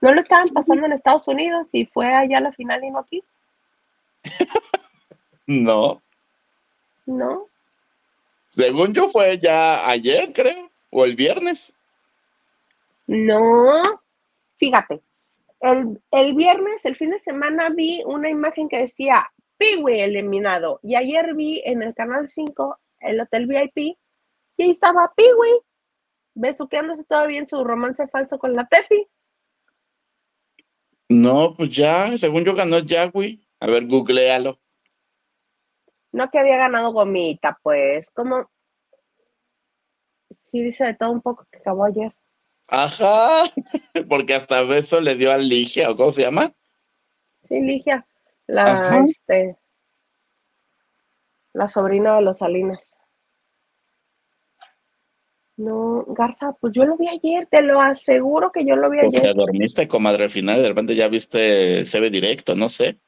¿No lo estaban pasando en Estados Unidos y fue allá la final y no aquí? no. No. Según yo fue ya ayer, creo, o el viernes. No. Fíjate, el, el viernes, el fin de semana, vi una imagen que decía Piwi eliminado. Y ayer vi en el canal 5 el Hotel VIP y ahí estaba Piwi besuqueándose todavía en su romance falso con la Tefi. No, pues ya, según yo ganó Yagui. A ver, googlealo. No que había ganado Gomita, pues, como. Sí, dice de todo un poco que acabó ayer. Ajá, porque hasta beso le dio a Ligia, ¿o cómo se llama? Sí, Ligia, la, este, la sobrina de los Salinas. No, Garza, pues yo lo vi ayer, te lo aseguro que yo lo vi pues ayer. Te dormiste, comadre, al final de repente ya viste se ve directo, no sé.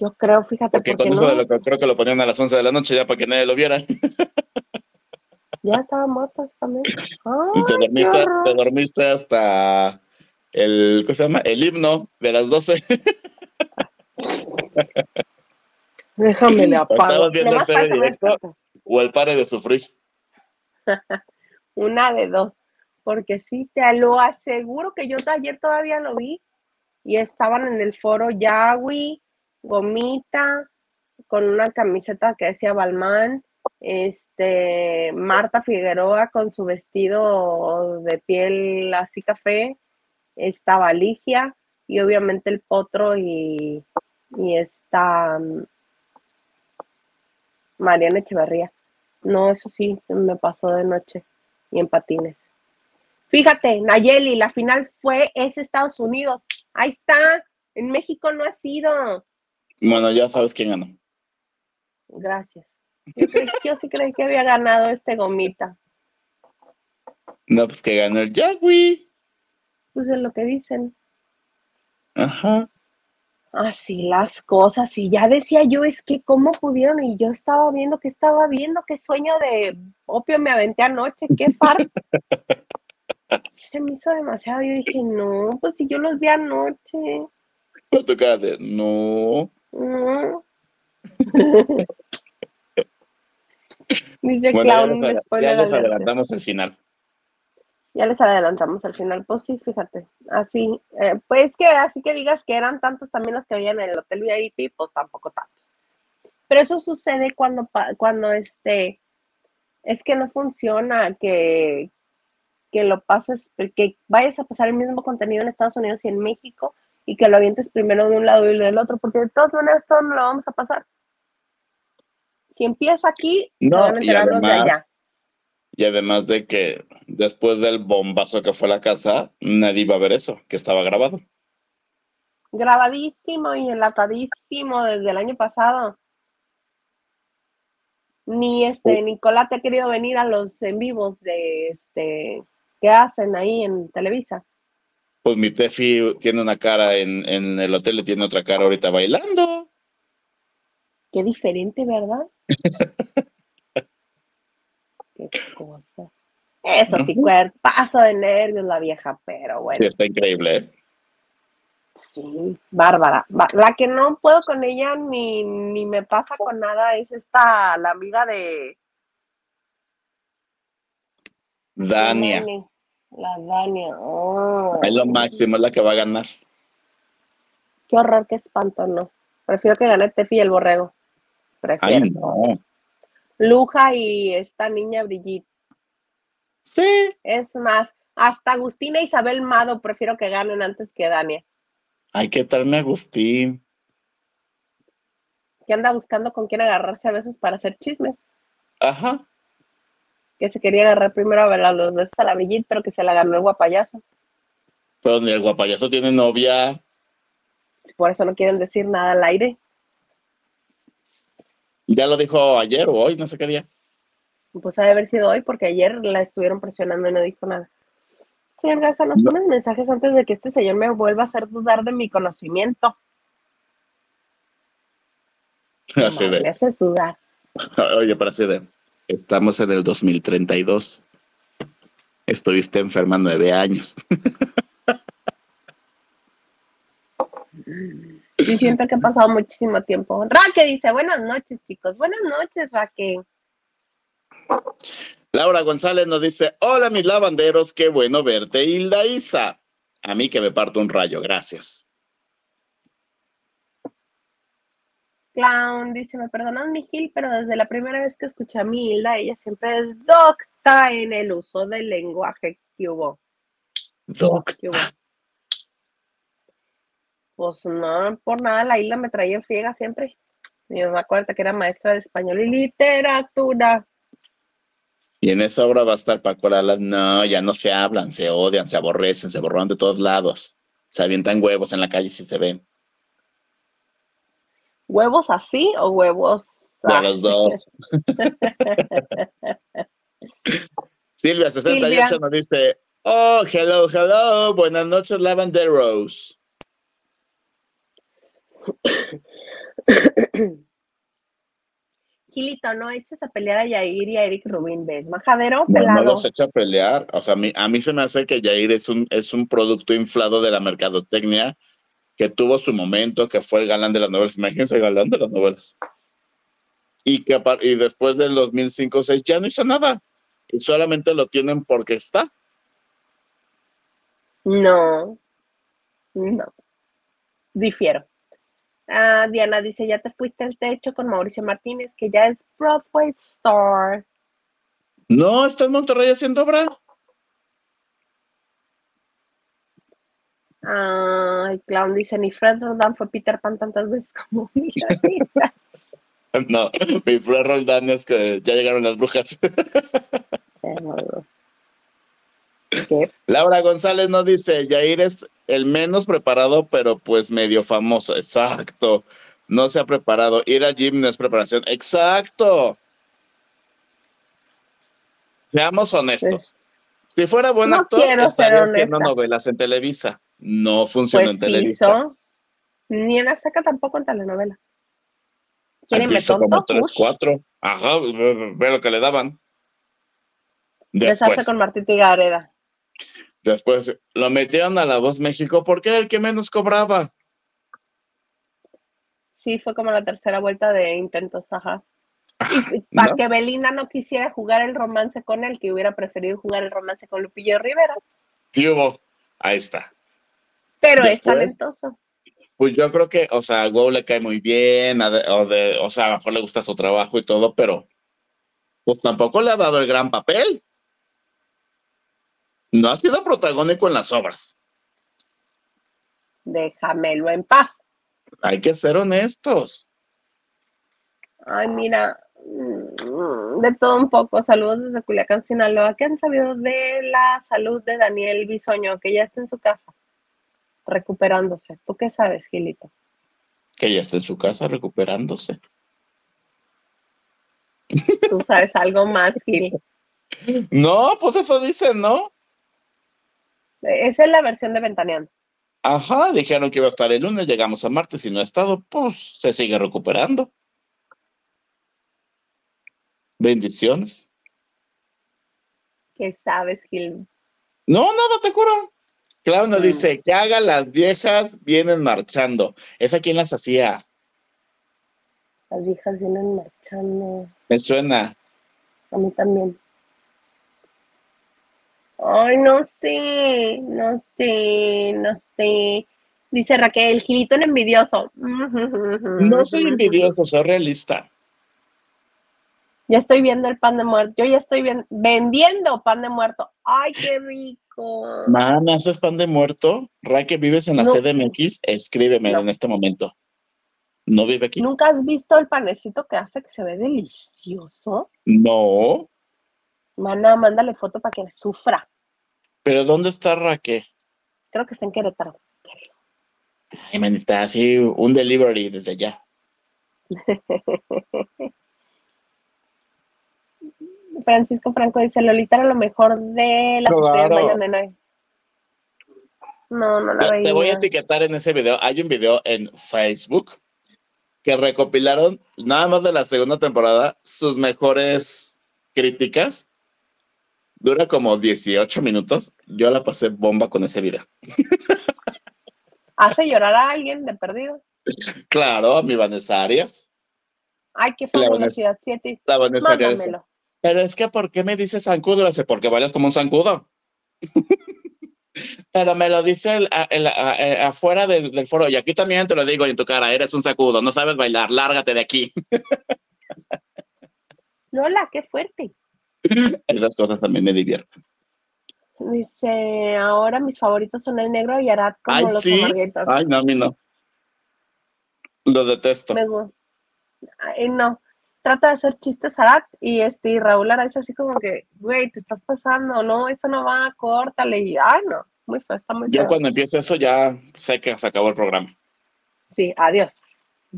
Yo creo, fíjate. Porque, con eso de lo que creo que lo ponían a las 11 de la noche ya para que nadie lo viera. Ya estaba muerto también. te, dormiste, te dormiste hasta el, ¿cómo se llama? El himno de las 12. Déjame le apago. Viendo o el pare de sufrir. Una de dos. Porque sí, te lo aseguro que yo ayer todavía lo vi y estaban en el foro Yagui, Gomita, con una camiseta que decía Balmán, este, Marta Figueroa con su vestido de piel así café, estaba Ligia y obviamente el potro y, y está mm, Mariana Echeverría. No, eso sí, me pasó de noche y en patines. Fíjate, Nayeli, la final fue es Estados Unidos. Ahí está. En México no ha sido. Bueno, ya sabes quién ganó. Gracias. Yo, sí creí que había ganado este gomita. No, pues que ganó el Yagui. Pues es lo que dicen. Ajá así las cosas. Y ya decía yo, es que cómo pudieron, y yo estaba viendo que estaba viendo, qué sueño de opio me aventé anoche, qué farto. Se me hizo demasiado. Yo dije, no, pues si yo los vi anoche. No de, no. Dice Clown, ya, ya les adelantamos el final. Ya les adelantamos al final, pues sí, fíjate, así, eh, pues que así que digas que eran tantos también los que habían en el hotel VIP, pues tampoco tantos. Pero eso sucede cuando, cuando este, es que no funciona, que, que lo pases, que vayas a pasar el mismo contenido en Estados Unidos y en México y que lo avientes primero de un lado y del otro, porque de todas maneras todo no lo vamos a pasar. Si empieza aquí, no, se van a enterar de allá. Y además de que después del bombazo que fue la casa, nadie iba a ver eso, que estaba grabado. Grabadísimo y enlatadísimo desde el año pasado. Ni este, Nicolás te ha querido venir a los en vivos de este que hacen ahí en Televisa. Pues mi Tefi tiene una cara en, en el hotel y tiene otra cara ahorita bailando. Qué diferente, ¿verdad? cosa. Eso sí, paso de nervios la vieja, pero bueno. Sí, está increíble. Sí, bárbara. La que no puedo con ella ni, ni me pasa con nada es esta, la amiga de... Dania. La Dania. es lo máximo, es la que va a ganar. Qué horror, qué espanto, no. Prefiero que gane Tefi y el borrego. Prefiero. Ay, no. Luja y esta niña Brigitte. Sí. Es más, hasta Agustina e Isabel Mado prefiero que ganen antes que Dania. Hay que traerme a Agustín. Que anda buscando con quién agarrarse a besos para hacer chismes. Ajá. Que se quería agarrar primero a ver a los besos a la Brigitte, pero que se la ganó el guapayazo. Pero ni el guapayazo tiene novia. Por eso no quieren decir nada al aire. Ya lo dijo ayer o hoy, no sé qué día. Pues ha de haber sido hoy, porque ayer la estuvieron presionando y no dijo nada. Señor Gaza, nos pones mensajes antes de que este señor me vuelva a hacer dudar de mi conocimiento. Así Me de. hace sudar. Oye, para así de. Estamos en el 2032. Estuviste enferma nueve años. Sí, siento que ha pasado muchísimo tiempo. Raque dice, buenas noches, chicos. Buenas noches, Raque. Laura González nos dice: Hola, mis lavanderos, qué bueno verte, Hilda Isa. A mí que me parto un rayo, gracias. Clown dice, me perdonan mi Gil, pero desde la primera vez que escuché a mi Hilda, ella siempre es docta en el uso del lenguaje que hubo. Doc. ¿Qué hubo? Pues no, por nada la Hilda me traía en friega siempre. Mi mamá acuerda que era maestra de español y literatura. Y en esa obra va a estar Paco Arala. No, ya no se hablan, se odian, se aborrecen, se borran de todos lados. Se avientan huevos en la calle si se ven. ¿Huevos así o huevos? De los dos. Silvia 68 Silvia. nos dice: Oh, hello, hello. Buenas noches, lavanderos. Gilito, no eches a pelear a Yair y a Eric Rubin, ¿ves? Majadero, No, no pelado. los echa a pelear. O sea, a mí, a mí se me hace que Jair es un, es un producto inflado de la mercadotecnia que tuvo su momento, que fue el galán de las novelas. Imagínense el galán de las novelas. Y que y después del 2005 6 ya no hizo nada. Y solamente lo tienen porque está. No, no. Difiero. Ah, Diana dice, ya te fuiste al techo con Mauricio Martínez, que ya es Broadway Star. No, está en Monterrey haciendo obra. Ay, Clown dice, ni Fred Roldán fue Peter Pan tantas veces como Mira. No, mi Fred Roldán es que ya llegaron las brujas. ¿Qué? Laura González nos dice, Jair es el menos preparado, pero pues medio famoso. Exacto. No se ha preparado. Ir al gym no es preparación. Exacto. Seamos honestos. Si fuera buen No actor, estaría haciendo novelas en Televisa. No funciona Pues en hizo. Ni en Azteca tampoco en telenovela. ¿Quieren Aquí me hizo como tonto? tres, Ush. cuatro. Ajá, ve, lo que le daban. Después, con Martita Gareda. después lo metieron a La Voz México porque era el que menos cobraba. Sí, fue como la tercera vuelta de intentos, ajá. ¿no? Para que Belinda no quisiera jugar el romance con él, que hubiera preferido jugar el romance con Lupillo Rivera. Sí hubo. Ahí está. Pero es Después- talentoso. Pues yo creo que, o sea, a Go le cae muy bien, a de- o, de- o sea, a lo mejor le gusta su trabajo y todo, pero pues tampoco le ha dado el gran papel. No ha sido protagónico en las obras. Déjamelo en paz. Hay que ser honestos. Ay, mira, mm, de todo un poco. Saludos desde Culiacán, Sinaloa. ¿Qué han sabido de la salud de Daniel Bisoño, que ya está en su casa, recuperándose? ¿Tú qué sabes, Gilito? Que ya está en su casa recuperándose. ¿Tú sabes algo más, Gil? No, pues eso dicen, ¿no? Esa es la versión de Ventaneando. Ajá, dijeron que iba a estar el lunes, llegamos a martes y no ha estado, pues se sigue recuperando. Bendiciones. ¿Qué sabes, Gil? No, nada, te juro. Claudia Mm. dice, que haga las viejas vienen marchando. ¿Esa quién las hacía? Las viejas vienen marchando. Me suena. A mí también. Ay, no sé, no sé, no sé. Dice Raquel, Gilito en envidioso. No soy envidioso, soy realista. Ya estoy viendo el pan de muerto. Yo ya estoy vendiendo pan de muerto. ¡Ay, qué rico! Man, ¿haces pan de muerto? Raque, ¿vives en la CDMX? Escríbeme en este momento. ¿No vive aquí? ¿Nunca has visto el panecito que hace que se ve delicioso? No. Mana, mándale foto para que sufra. ¿Pero dónde está Raque? Creo que está en Querétaro. Ay, manita, así un delivery desde allá. Francisco Franco dice, Lolita era lo mejor de las claro. No, no la veía. Te voy a etiquetar en ese video. Hay un video en Facebook que recopilaron nada más de la segunda temporada sus mejores críticas. Dura como 18 minutos. Yo la pasé bomba con ese video. ¿Hace llorar a alguien de perdido? Claro, a mi Vanessa Arias. Ay, qué fabulosidad, siete. La Vanessa Arias. Pero es que, ¿por qué me dices zancudo? Le porque vayas como un zancudo. Pero me lo dice afuera del, foro. Y aquí también te lo digo en tu cara, eres un sacudo, no sabes bailar, lárgate de aquí. Lola, qué fuerte. Esas cosas también me divierten. Dice, ahora mis favoritos son el negro y Arad como los sí. Ay, no, a mí no. Lo detesto. Ay, no trata de hacer chistes Arat y este y Raúl Ara es así como que, güey, te estás pasando, no, eso no va, córtale y ay no, muy feo, está muy Yo cuando empiece esto ya sé que se acabó el programa. Sí, adiós,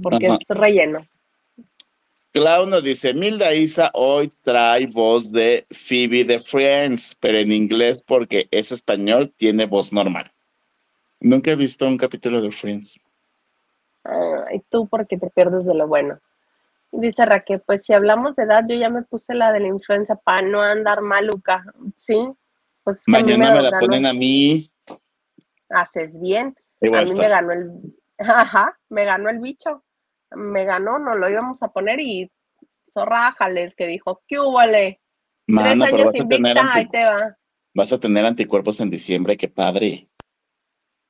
porque es relleno. Clau nos dice, Milda Isa hoy trae voz de Phoebe de Friends, pero en inglés porque es español, tiene voz normal. Nunca he visto un capítulo de Friends. y tú porque te pierdes de lo bueno. Dice Raquel, pues si hablamos de edad, yo ya me puse la de la influenza para no andar maluca, ¿sí? Pues Mañana me, la ponen a mí. Haces bien. a mí me ganó el, ajá, me ganó el bicho. Me ganó, nos lo íbamos a poner y zorrájales que dijo, ¿qué hubo, Tres años invicta, ahí te va. Vas a tener anticuerpos en diciembre, qué padre.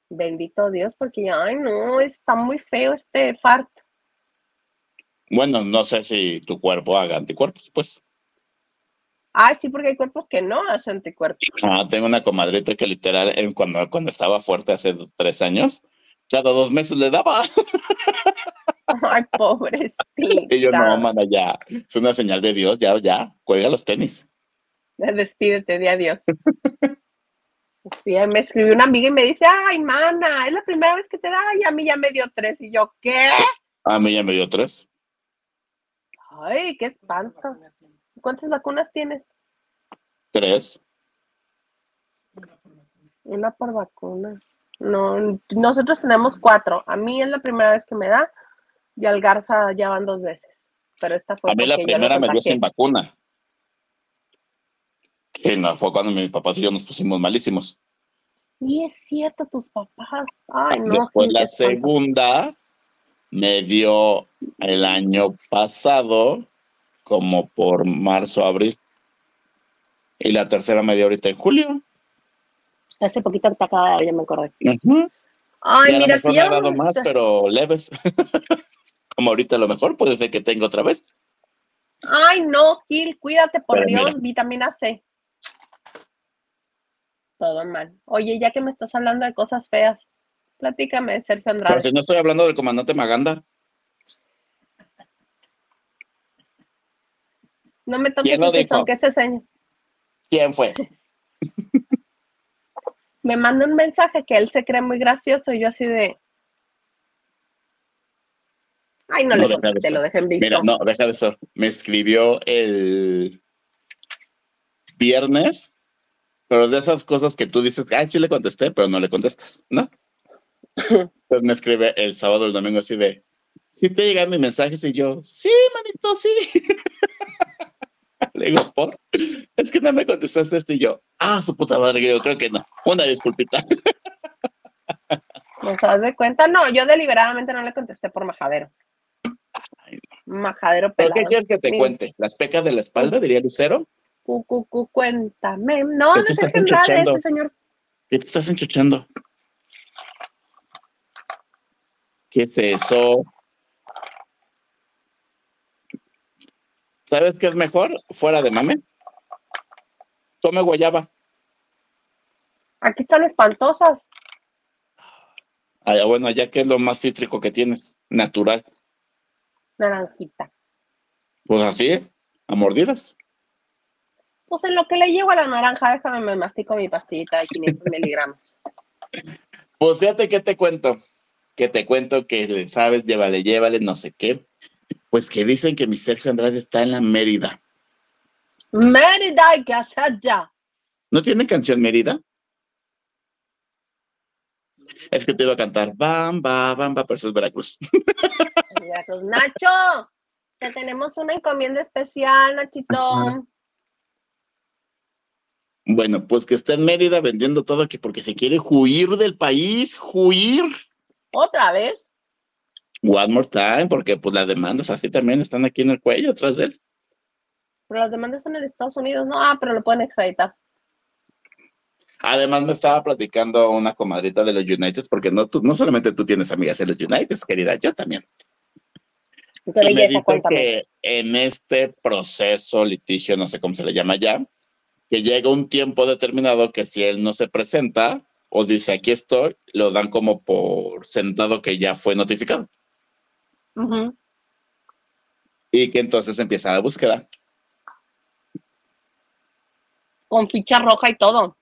Bendito Dios, porque, ay, no, está muy feo este fart. Bueno, no sé si tu cuerpo haga anticuerpos, pues. Ah, sí, porque hay cuerpos que no hacen anticuerpos. Ah, tengo una comadrita que literal, cuando, cuando estaba fuerte hace tres años, cada dos meses le daba. Ay, pobrecito. Y yo, no, mana, ya. Es una señal de Dios, ya, ya. Cuelga los tenis. Despídete de adiós. Sí, me escribió una amiga y me dice, ay, mana, es la primera vez que te da, y a mí ya me dio tres. Y yo, ¿qué? A mí ya me dio tres. Ay, qué espanto. ¿Cuántas vacunas tienes? Tres. Una por vacuna. No, nosotros tenemos cuatro. A mí es la primera vez que me da y al Garza ya van dos veces. Pero esta fue A mí la primera me dio sin vacuna. Que no, fue cuando mis papás y yo nos pusimos malísimos. Y es cierto, tus papás. Ay, no. Después la segunda me dio el año pasado, como por marzo, abril. Y la tercera me dio ahorita en julio. Hace poquito te acaba de dar, ya me acordé. Ay, mira, si ya. dado más, pero leves. como ahorita a lo mejor puede ser que tenga otra vez. Ay, no, Gil, cuídate por Dios, vitamina C. Todo mal. Oye, ya que me estás hablando de cosas feas, Platícame, Sergio Andrade. Pero si no estoy hablando del comandante Maganda. No me toques ese son, que ese señor. ¿Quién fue? me manda un mensaje que él se cree muy gracioso y yo así de. Ay, no, le contesté, lo dejé en visto. Mira, no, deja de eso. Me escribió el viernes, pero de esas cosas que tú dices, ay, sí le contesté, pero no le contestas, ¿no? Entonces me escribe el sábado el domingo así de, ¿sí te llegan mis mensajes? Y yo, sí, manito, sí. Le digo, ¿por? Es que no me contestaste este y yo, ah, su puta madre, yo creo que no. Una disculpita. ¿No das de cuenta? No, yo deliberadamente no le contesté por majadero. Majadero pelado. ¿Por qué quieres que te cuente? ¿Las pecas de la espalda, diría Lucero? Cu, cuéntame. No, de ser ese señor. ¿Qué te estás enchuchando? ¿Qué es eso? ¿Sabes qué es mejor? Fuera de mame. Tome guayaba. Aquí están espantosas. Ah, bueno, ya que es lo más cítrico que tienes, natural. Naranjita. Pues así, a mordidas. Pues en lo que le llevo a la naranja, déjame me mastico mi pastillita de 500 miligramos. Pues fíjate que te cuento, que te cuento que le sabes, llévale, llévale, no sé qué. Pues que dicen que mi Sergio Andrade está en la Mérida. Mérida que ya. ¿No tiene canción Mérida? Es que te iba a cantar Bam, bam, bam, bam, pero eso es Veracruz. Veracruz. Nacho, que tenemos una encomienda especial, Nachito. Bueno, pues que está en Mérida vendiendo todo aquí porque se quiere huir del país, huir. ¿Otra vez? One more time, porque pues las demandas así también están aquí en el cuello atrás de él. Pero las demandas son en Estados Unidos, no, ah, pero lo pueden extraditar. Además me estaba platicando una comadrita de los United, porque no, tú, no solamente tú tienes amigas en los United, querida, yo también. Qué Y me cuéntame. que en este proceso, litigio, no sé cómo se le llama ya, que llega un tiempo determinado que si él no se presenta o dice aquí estoy, lo dan como por sentado que ya fue notificado y que entonces empieza la búsqueda. Con ficha roja y todo.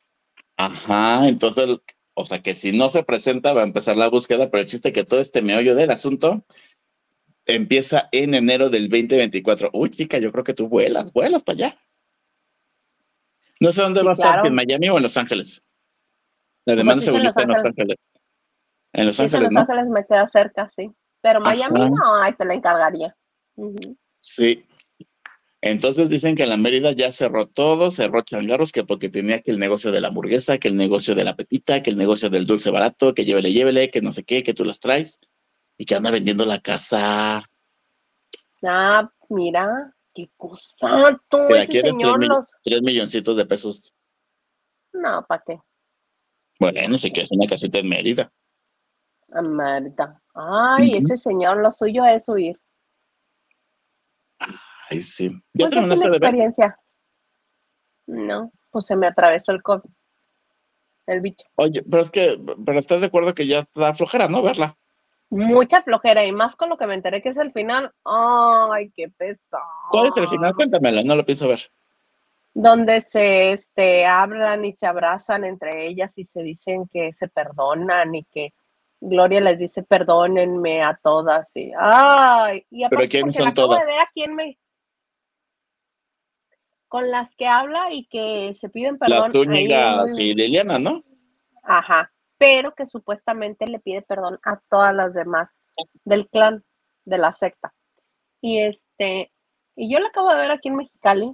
Ajá, entonces, o sea que si no se presenta va a empezar la búsqueda, pero el chiste que todo este meollo del asunto empieza en enero del 2024. Uy, chica, yo creo que tú vuelas, vuelas para allá. No sé dónde Sí, va a estar, claro. en Miami o en Los Ángeles. La demanda según en Los está en Los Ángeles. Ángeles. En Los Ángeles. Ángeles me queda cerca, sí. Pero Miami Ajá. no, ahí te la encargaría. Sí. Entonces dicen que en la Mérida ya cerró todo, cerró changarros, que porque tenía que el negocio de la hamburguesa, que el negocio de la pepita, que el negocio del dulce barato, que llévele, llévele, que no sé qué, que tú las traes, y que anda vendiendo la casa. Ah, mira, qué cosa, tú, ese tres, señor mill- los... tres milloncitos de pesos. No, ¿para qué? Bueno, sí que es una casita en Mérida. Ah, Marta. Ay, ese señor, lo suyo es huir. Ay, sí. ¿Ya Pues terminaste de ver? experiencia. No, pues se me atravesó el COVID. El bicho. Oye, pero es que, pero estás de acuerdo que ya da flojera, ¿no? Verla. Mucha flojera y más con lo que me enteré que es el final. Ay, qué pesado. ¿Cuál es el final? Cuéntamelo, no lo pienso ver. Donde se este, hablan y se abrazan entre ellas y se dicen que se perdonan y que Gloria les dice perdónenme a todas. Y, ay, y aparte ¿quiénes porque son acabo de todas? ver aquí en me con las que habla y que se piden perdón. Las un- y Liliana, ¿no? Ajá, pero que supuestamente le pide perdón a todas las demás del clan, de la secta. Y este, y yo la acabo de ver aquí en Mexicali.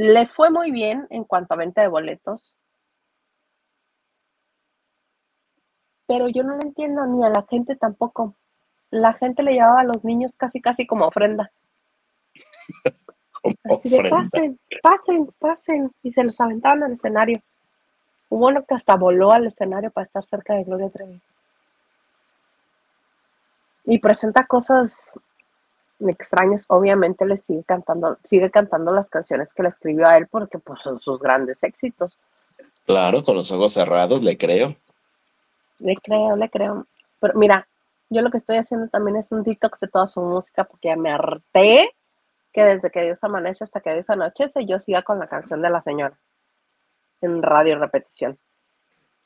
Le fue muy bien en cuanto a venta de boletos. Pero yo no lo entiendo ni a la gente tampoco. La gente le llevaba a los niños casi casi como ofrenda. Como Así de ofrenda. pasen, pasen, pasen. Y se los aventaban al escenario. Hubo uno que hasta voló al escenario para estar cerca de Gloria Trevi. Y presenta cosas extrañas. Obviamente le sigue cantando, sigue cantando las canciones que le escribió a él porque pues son sus grandes éxitos. Claro, con los ojos cerrados, le creo. Le creo, le creo. Pero mira, yo lo que estoy haciendo también es un detox de toda su música porque ya me harté que desde que Dios amanece hasta que Dios anochece yo siga con la canción de la señora en radio repetición.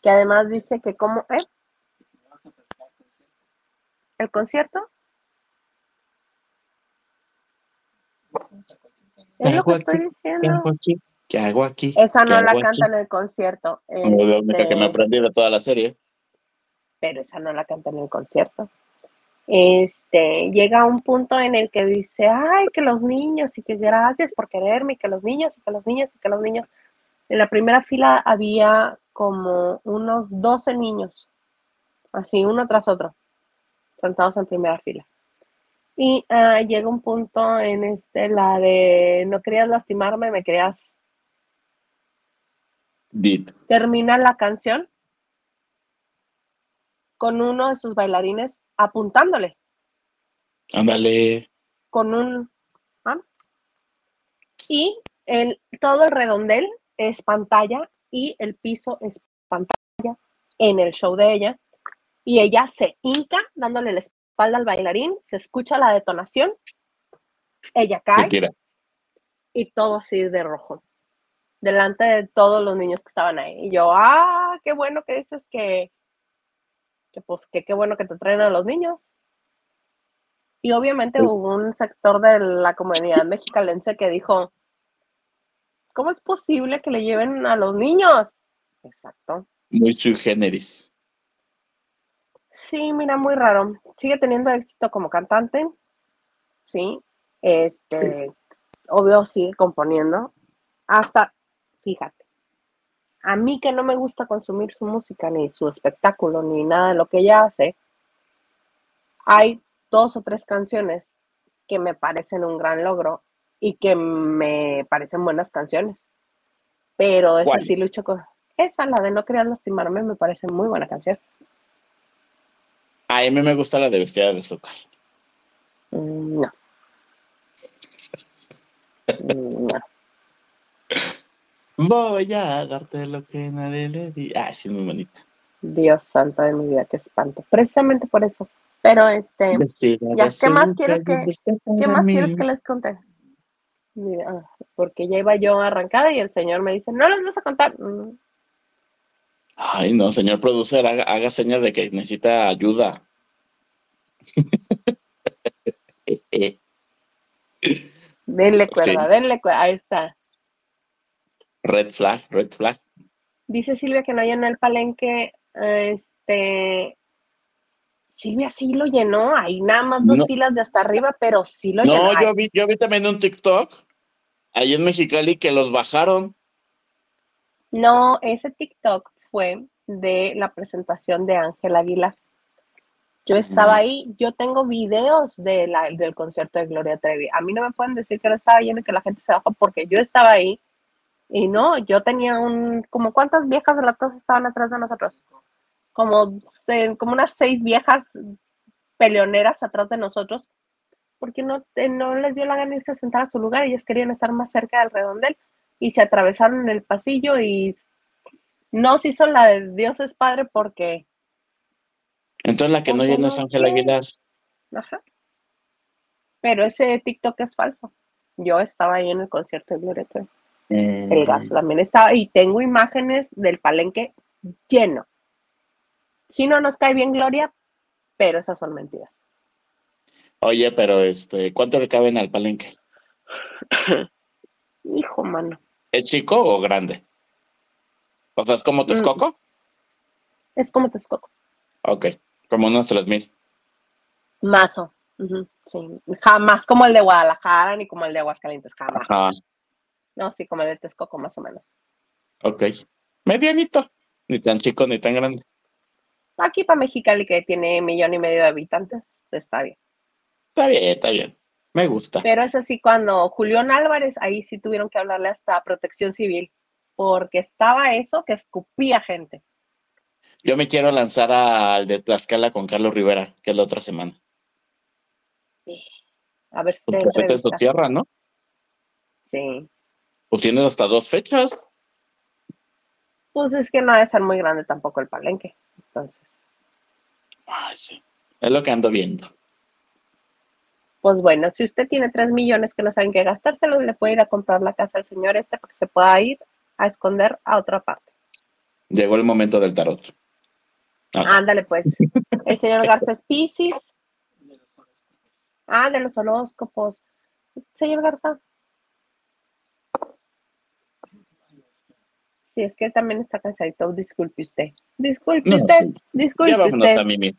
Que además dice que como, ¿eh? ¿El concierto? Es lo que estoy ¿Qué diciendo. hago aquí? ¿Qué hago aquí? Esa ¿Qué no la canta en el concierto. Como la única que me Este, aprendí de toda la serie. pero esa no la canta en el concierto. Este, llega a un punto en el que dice, ay, que los niños y que gracias por quererme, y que los niños y que los niños y que los niños. En la primera fila había como unos 12 niños, así uno tras otro, sentados en primera fila. Y ah, llega un punto en este, la de, no querías lastimarme, me querías Deep. termina la canción con uno de sus bailarines apuntándole Ándale. con un ¿ah? Y el, todo el redondel es pantalla y el piso es pantalla en el show de ella. Y ella se hinca dándole la espalda al bailarín, se escucha la detonación, ella cae y todo así de rojo, delante de todos los niños que estaban ahí. Y yo, ah, qué bueno que dices que, que pues que qué bueno que te traen a los niños. Y obviamente Pues hubo un sector de la comunidad mexicalense que dijo, ¿cómo es posible que le lleven a los niños? Exacto. Muy sui generis. Sí, mira, muy raro. Sigue teniendo éxito como cantante. Sí. Este, obvio, sigue componiendo. Hasta, fíjate, a mí que no me gusta consumir su música, ni su espectáculo, ni nada de lo que ella hace, hay dos o tres canciones que me parecen un gran logro y que me parecen buenas canciones. Pero esa sí lucho con. Esa, la de No querer lastimarme, me parece muy buena canción. A mí me gusta la de vestida de azúcar. No. No. Voy a darte lo que nadie le di. Ah, sí, es muy bonita. Dios santo de mi vida, qué espanto. Precisamente por eso. Pero este, Vestida ya, ¿qué más quieres que, qué más quieres que les conté? Mira, porque ya iba yo arrancada y el señor me dice, no les vas a contar. Mm, Ay, no, señor producer, haga, haga señas de que necesita ayuda. Denle cuerda, Sí. denle cuerda. Ahí está. Red flag, red flag. Dice Silvia que no llenó el palenque. Este. Silvia sí lo llenó. Hay nada más dos No. filas de hasta arriba, pero sí lo llenó. No, yo vi, yo vi también un TikTok ahí en Mexicali que los bajaron. No, ese TikTok fue de la presentación de Ángel Aguilar. Yo estaba ahí, yo tengo videos de la- del concierto de Gloria Trevi. A mí no me pueden decir que no estaba lleno y que la gente se bajó porque yo estaba ahí y no, yo tenía un, como cuántas viejas de la tos estaban atrás de nosotros, como, como unas seis viejas peleoneras atrás de nosotros, porque no, eh, no les dio la gana irse a sentar a su lugar, ellas querían estar más cerca del redondel y se atravesaron el pasillo y no se hizo la de Dios es Padre porque, Entonces la que no llenó es Ángela. Aguilar. ajá. Pero ese TikTok es falso. Yo estaba ahí en el concierto de Gloria Trevi. El gas también estaba y tengo imágenes del palenque lleno. Si no nos cae bien Gloria, pero esas son mentiras. Oye, pero este, ¿cuánto le caben al palenque? Hijo, mano. ¿Es chico o grande? O sea, ¿es como Texcoco? Es como Texcoco. Ok, como unos tres mil. Mazo. Ujú, sí. Jamás como el de Guadalajara ni como el de Aguascalientes, jamás. Ajá, No, sí, como el de Texcoco, más o menos. ok. Medianito. Ni tan chico ni tan grande. Aquí para Mexicali, que tiene millón y medio de habitantes, está bien. Está bien, está bien. Me gusta. Pero es así cuando Julián Álvarez, ahí sí tuvieron que hablarle hasta protección civil, porque estaba eso que escupía gente. Yo me quiero lanzar al de Tlaxcala con Carlos Rivera, que es la otra semana. A ver si te Pues es su tierra, ¿no? Sí. Pues tienes hasta dos fechas. Pues es que no ha de ser muy grande tampoco el palenque. Entonces, Ay, sí. Es lo que ando viendo. pues bueno, si usted tiene tres millones que no saben qué gastárselos, le puede ir a comprar la casa al señor este para que se pueda ir a esconder a otra parte. Llegó el momento del tarot. Ah, Ándale, pues. El señor Garza Piscis. Ah, de los horóscopos. Señor Garza. Sí, es que también está cansadito. Disculpe usted. Disculpe No, usted. sí. Disculpe ya usted. a mimir.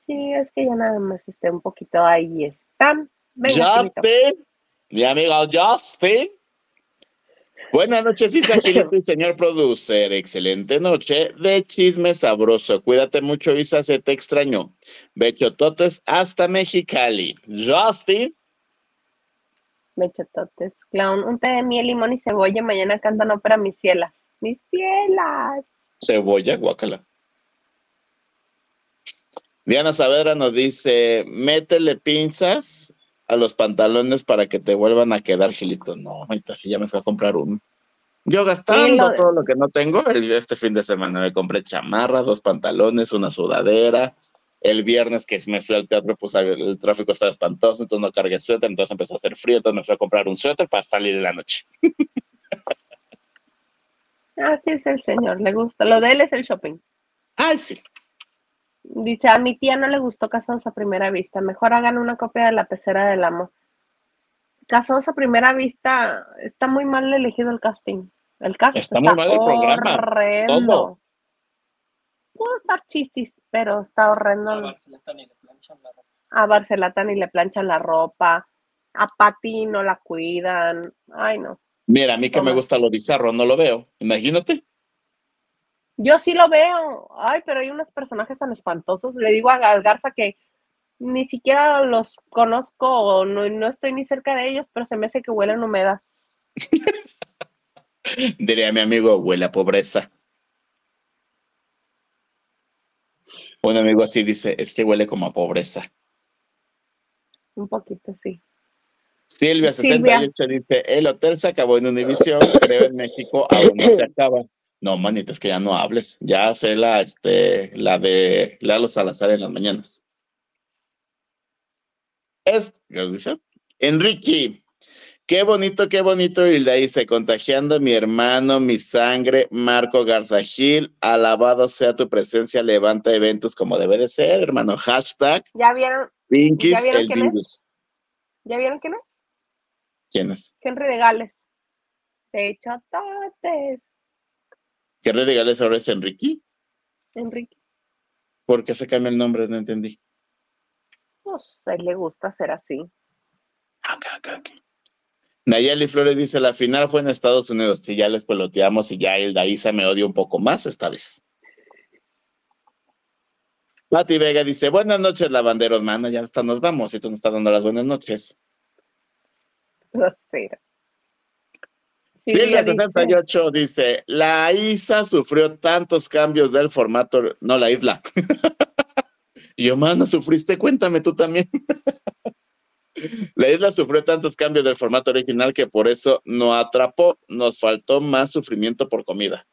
Sí, es que ya nada más esté un poquito ahí está. Venga. Justin, mi amigo Justin. Buenas noches, Isa y señor producer. Excelente noche de chisme sabroso. Cuídate mucho, Isa, se te extrañó. Bechototes hasta Mexicali. Justin, Mechototes, clown, un té de miel, limón y cebolla. Mañana cantan ópera Mis Cielas. Mis Cielas. cebolla, guácala. Diana Saavedra nos dice, métele pinzas a los pantalones para que te vuelvan a quedar, Gilito. No, ahorita sí ya me fui a comprar uno. Yo gastando todo lo que no tengo, este fin de semana me compré chamarra, dos pantalones, una sudadera. El viernes que me fui al teatro, pues el tráfico estaba espantoso, entonces no cargué suéter, entonces empezó a hacer frío, entonces me fui a comprar un suéter para salir en la noche. Así es el señor, le gusta. Lo de él es el shopping. Ay, sí. Dice, a mi tía no le gustó Casados a Primera Vista. Mejor hagan una copia de La Pecera del Amor. Casados a Primera Vista, está muy mal elegido el casting. El casting está, muy mal el programa. Horrendo. Puede estar chistis, pero está horrendo. A Barcelata ni le planchan la ropa. A Barcelata ni le planchan la ropa. A Pati no la cuidan. Ay, no. Mira, a mí que me gusta lo bizarro, no lo veo. Imagínate. Yo sí lo veo. Ay, pero hay unos personajes tan espantosos. Le digo a Garza que ni siquiera los conozco o no, estoy ni cerca de ellos, pero se me hace que huelen humedad. Diría mi amigo, huele a pobreza. Un amigo así dice, es que huele como a pobreza. Un poquito, sí. Silvia, 68, dice, el hotel se acabó en Univision, creo en México aún no se acaba. No, manita, es que ya no hables. Ya sé la, este, la de Lalo Salazar en las mañanas. Es, ¿qué Enrique, qué bonito, qué bonito, y le dice, contagiando mi hermano, mi sangre, Marco Garzagil, alabado sea tu presencia, levanta eventos como debe de ser, hermano. Hashtag. ¿Ya vieron? Pinkies, ¿ya vieron el virus. ¿Ya vieron quién es? ¿Quién es? Henry de Gales. De chototes. ¿Qué de Gales ahora es Enrique? Enrique. ¿Por qué se cambia el nombre? No entendí. Pues a él le gusta ser así. Acá, acá, acá. Nayeli Flores dice, la final fue en Estados Unidos. Si ya les peloteamos y ya el Daisa me odia un poco más esta vez. Pati Vega dice, buenas noches, lavanderos, mano. Ya hasta nos vamos y tú nos estás dando las buenas noches. Grosera. Silvia 78 dice, la ISA sufrió tantos cambios del formato, no la isla. y yo, mano, sufriste, cuéntame tú también. la isla sufrió tantos cambios del formato original que por eso no atrapó, nos faltó más sufrimiento por comida.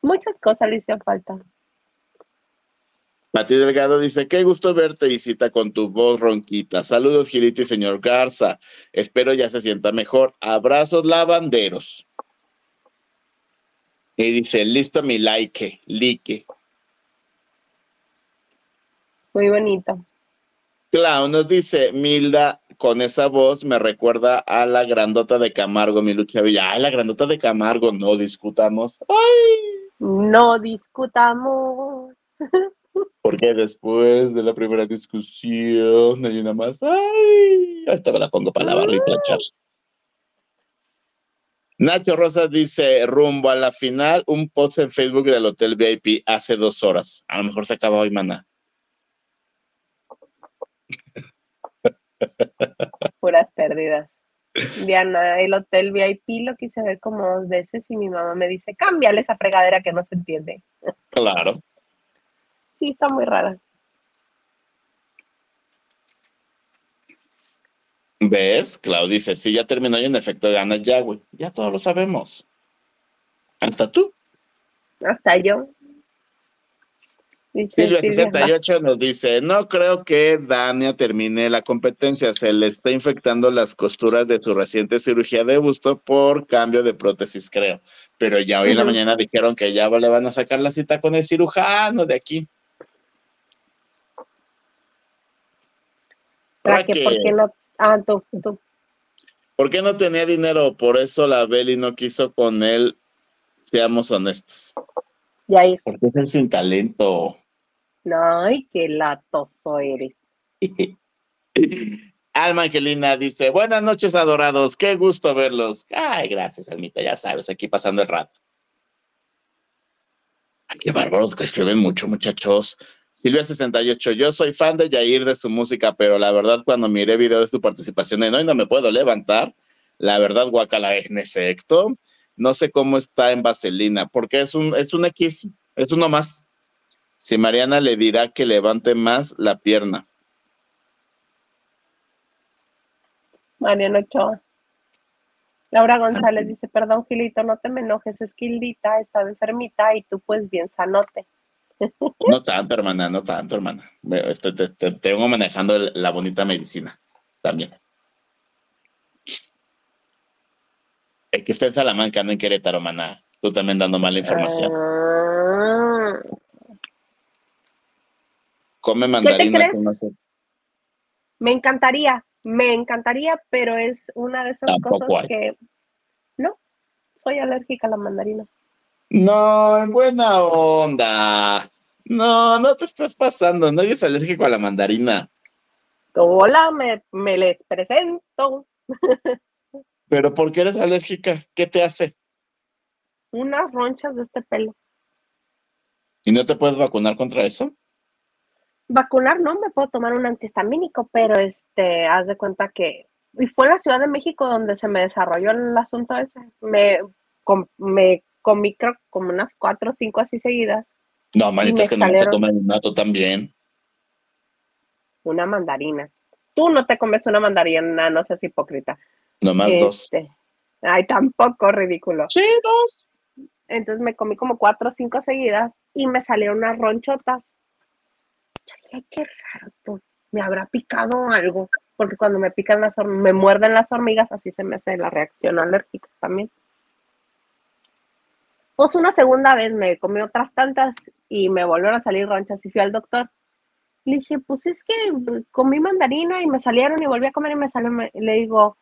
Muchas cosas le hicieron falta. Mati Delgado dice, qué gusto verte, visita con tu voz ronquita. Saludos, Gilito y señor Garza. Espero ya se sienta mejor. Abrazos lavanderos. Y dice, listo mi like, like. Muy bonito. Clau nos dice, Milda, con esa voz me recuerda a la grandota de Camargo, mi lucha Villa. Ay, la grandota de Camargo, no discutamos. Ay. No discutamos. Porque después de la primera discusión hay una más. ¡Ay! Ahorita me la pongo para lavarla y planchar. Nacho Rosas dice, rumbo a la final, un post en Facebook del Hotel VIP hace dos horas. A lo mejor se acaba hoy, mana. Puras pérdidas. Diana, el Hotel VIP lo quise ver como dos veces y mi mamá me dice, cámbiale esa fregadera que no se entiende. Claro sí, está muy rara. ¿Ves? Clau dice, sí, ya terminó y en efecto gana ya, güey. Ya todos lo sabemos. Hasta tú. Hasta yo. Silvia 68 nos dice, no creo que Dania termine la competencia, se le está infectando las costuras de su reciente cirugía de busto por cambio de prótesis, creo. Pero ya hoy en la mañana dijeron que ya le van a sacar la cita con el cirujano de aquí. ¿Por qué no? Ah, ¿Por qué no tenía dinero? Por eso la Beli no quiso con él, seamos honestos. Y ahí. Porque es el sin talento. Ay, qué latoso eres. Alma Angelina dice, buenas noches adorados, qué gusto verlos. Ay, gracias, Almita, ya sabes, aquí pasando el rato. Ay, qué bárbaros que escriben mucho, muchachos. Silvia 68, yo soy fan de Yair de su música, pero la verdad cuando miré video de su participación en Hoy no me puedo levantar, la verdad guacala en efecto, no sé cómo está en Vaselina, porque es un, es un X, es uno más. si Mariana le dirá que levante más la pierna. Mariana Ochoa. Laura González dice, perdón, Gilito, no te me enojes, es Gildita, está enfermita y tú pues bien sanote. No tanto, hermana, no tanto, hermana. Te, tengo manejando la bonita medicina también. Es que está en Salamanca, no en Querétaro, hermana. Tú también dando mala información. Ah. Come mandarinas. Me encantaría, me encantaría, pero es una de esas cosas que no, soy alérgica a la mandarina. No, en buena onda. No, no te estás pasando. Nadie es alérgico a la mandarina. Hola, me, me les presento. ¿Pero por qué eres alérgica? ¿Qué te hace? Unas ronchas de este pelo. ¿Y no te puedes vacunar contra eso? Vacunar no, me puedo tomar un antihistamínico, pero este, haz de cuenta que y fue en la Ciudad de México donde se me desarrolló el asunto ese. Me, me comí creo como unas cuatro o cinco así seguidas. No, manita, es que no se toma un nato también. Una mandarina. Tú no te comes una mandarina, no seas hipócrita. Nomás dos. Este, ay, tampoco ridículo. Sí, dos. Entonces me comí como cuatro o cinco seguidas y me salieron unas ronchotas. Ay, qué raro, me habrá picado algo, porque cuando me pican las me muerden las hormigas, así se me hace la reacción alérgica también. Pues una segunda vez me comí otras tantas y me volvieron a salir ronchas y fui al doctor. Le dije, pues es que comí mandarina y me salieron y volví a comer y me salieron. Le digo,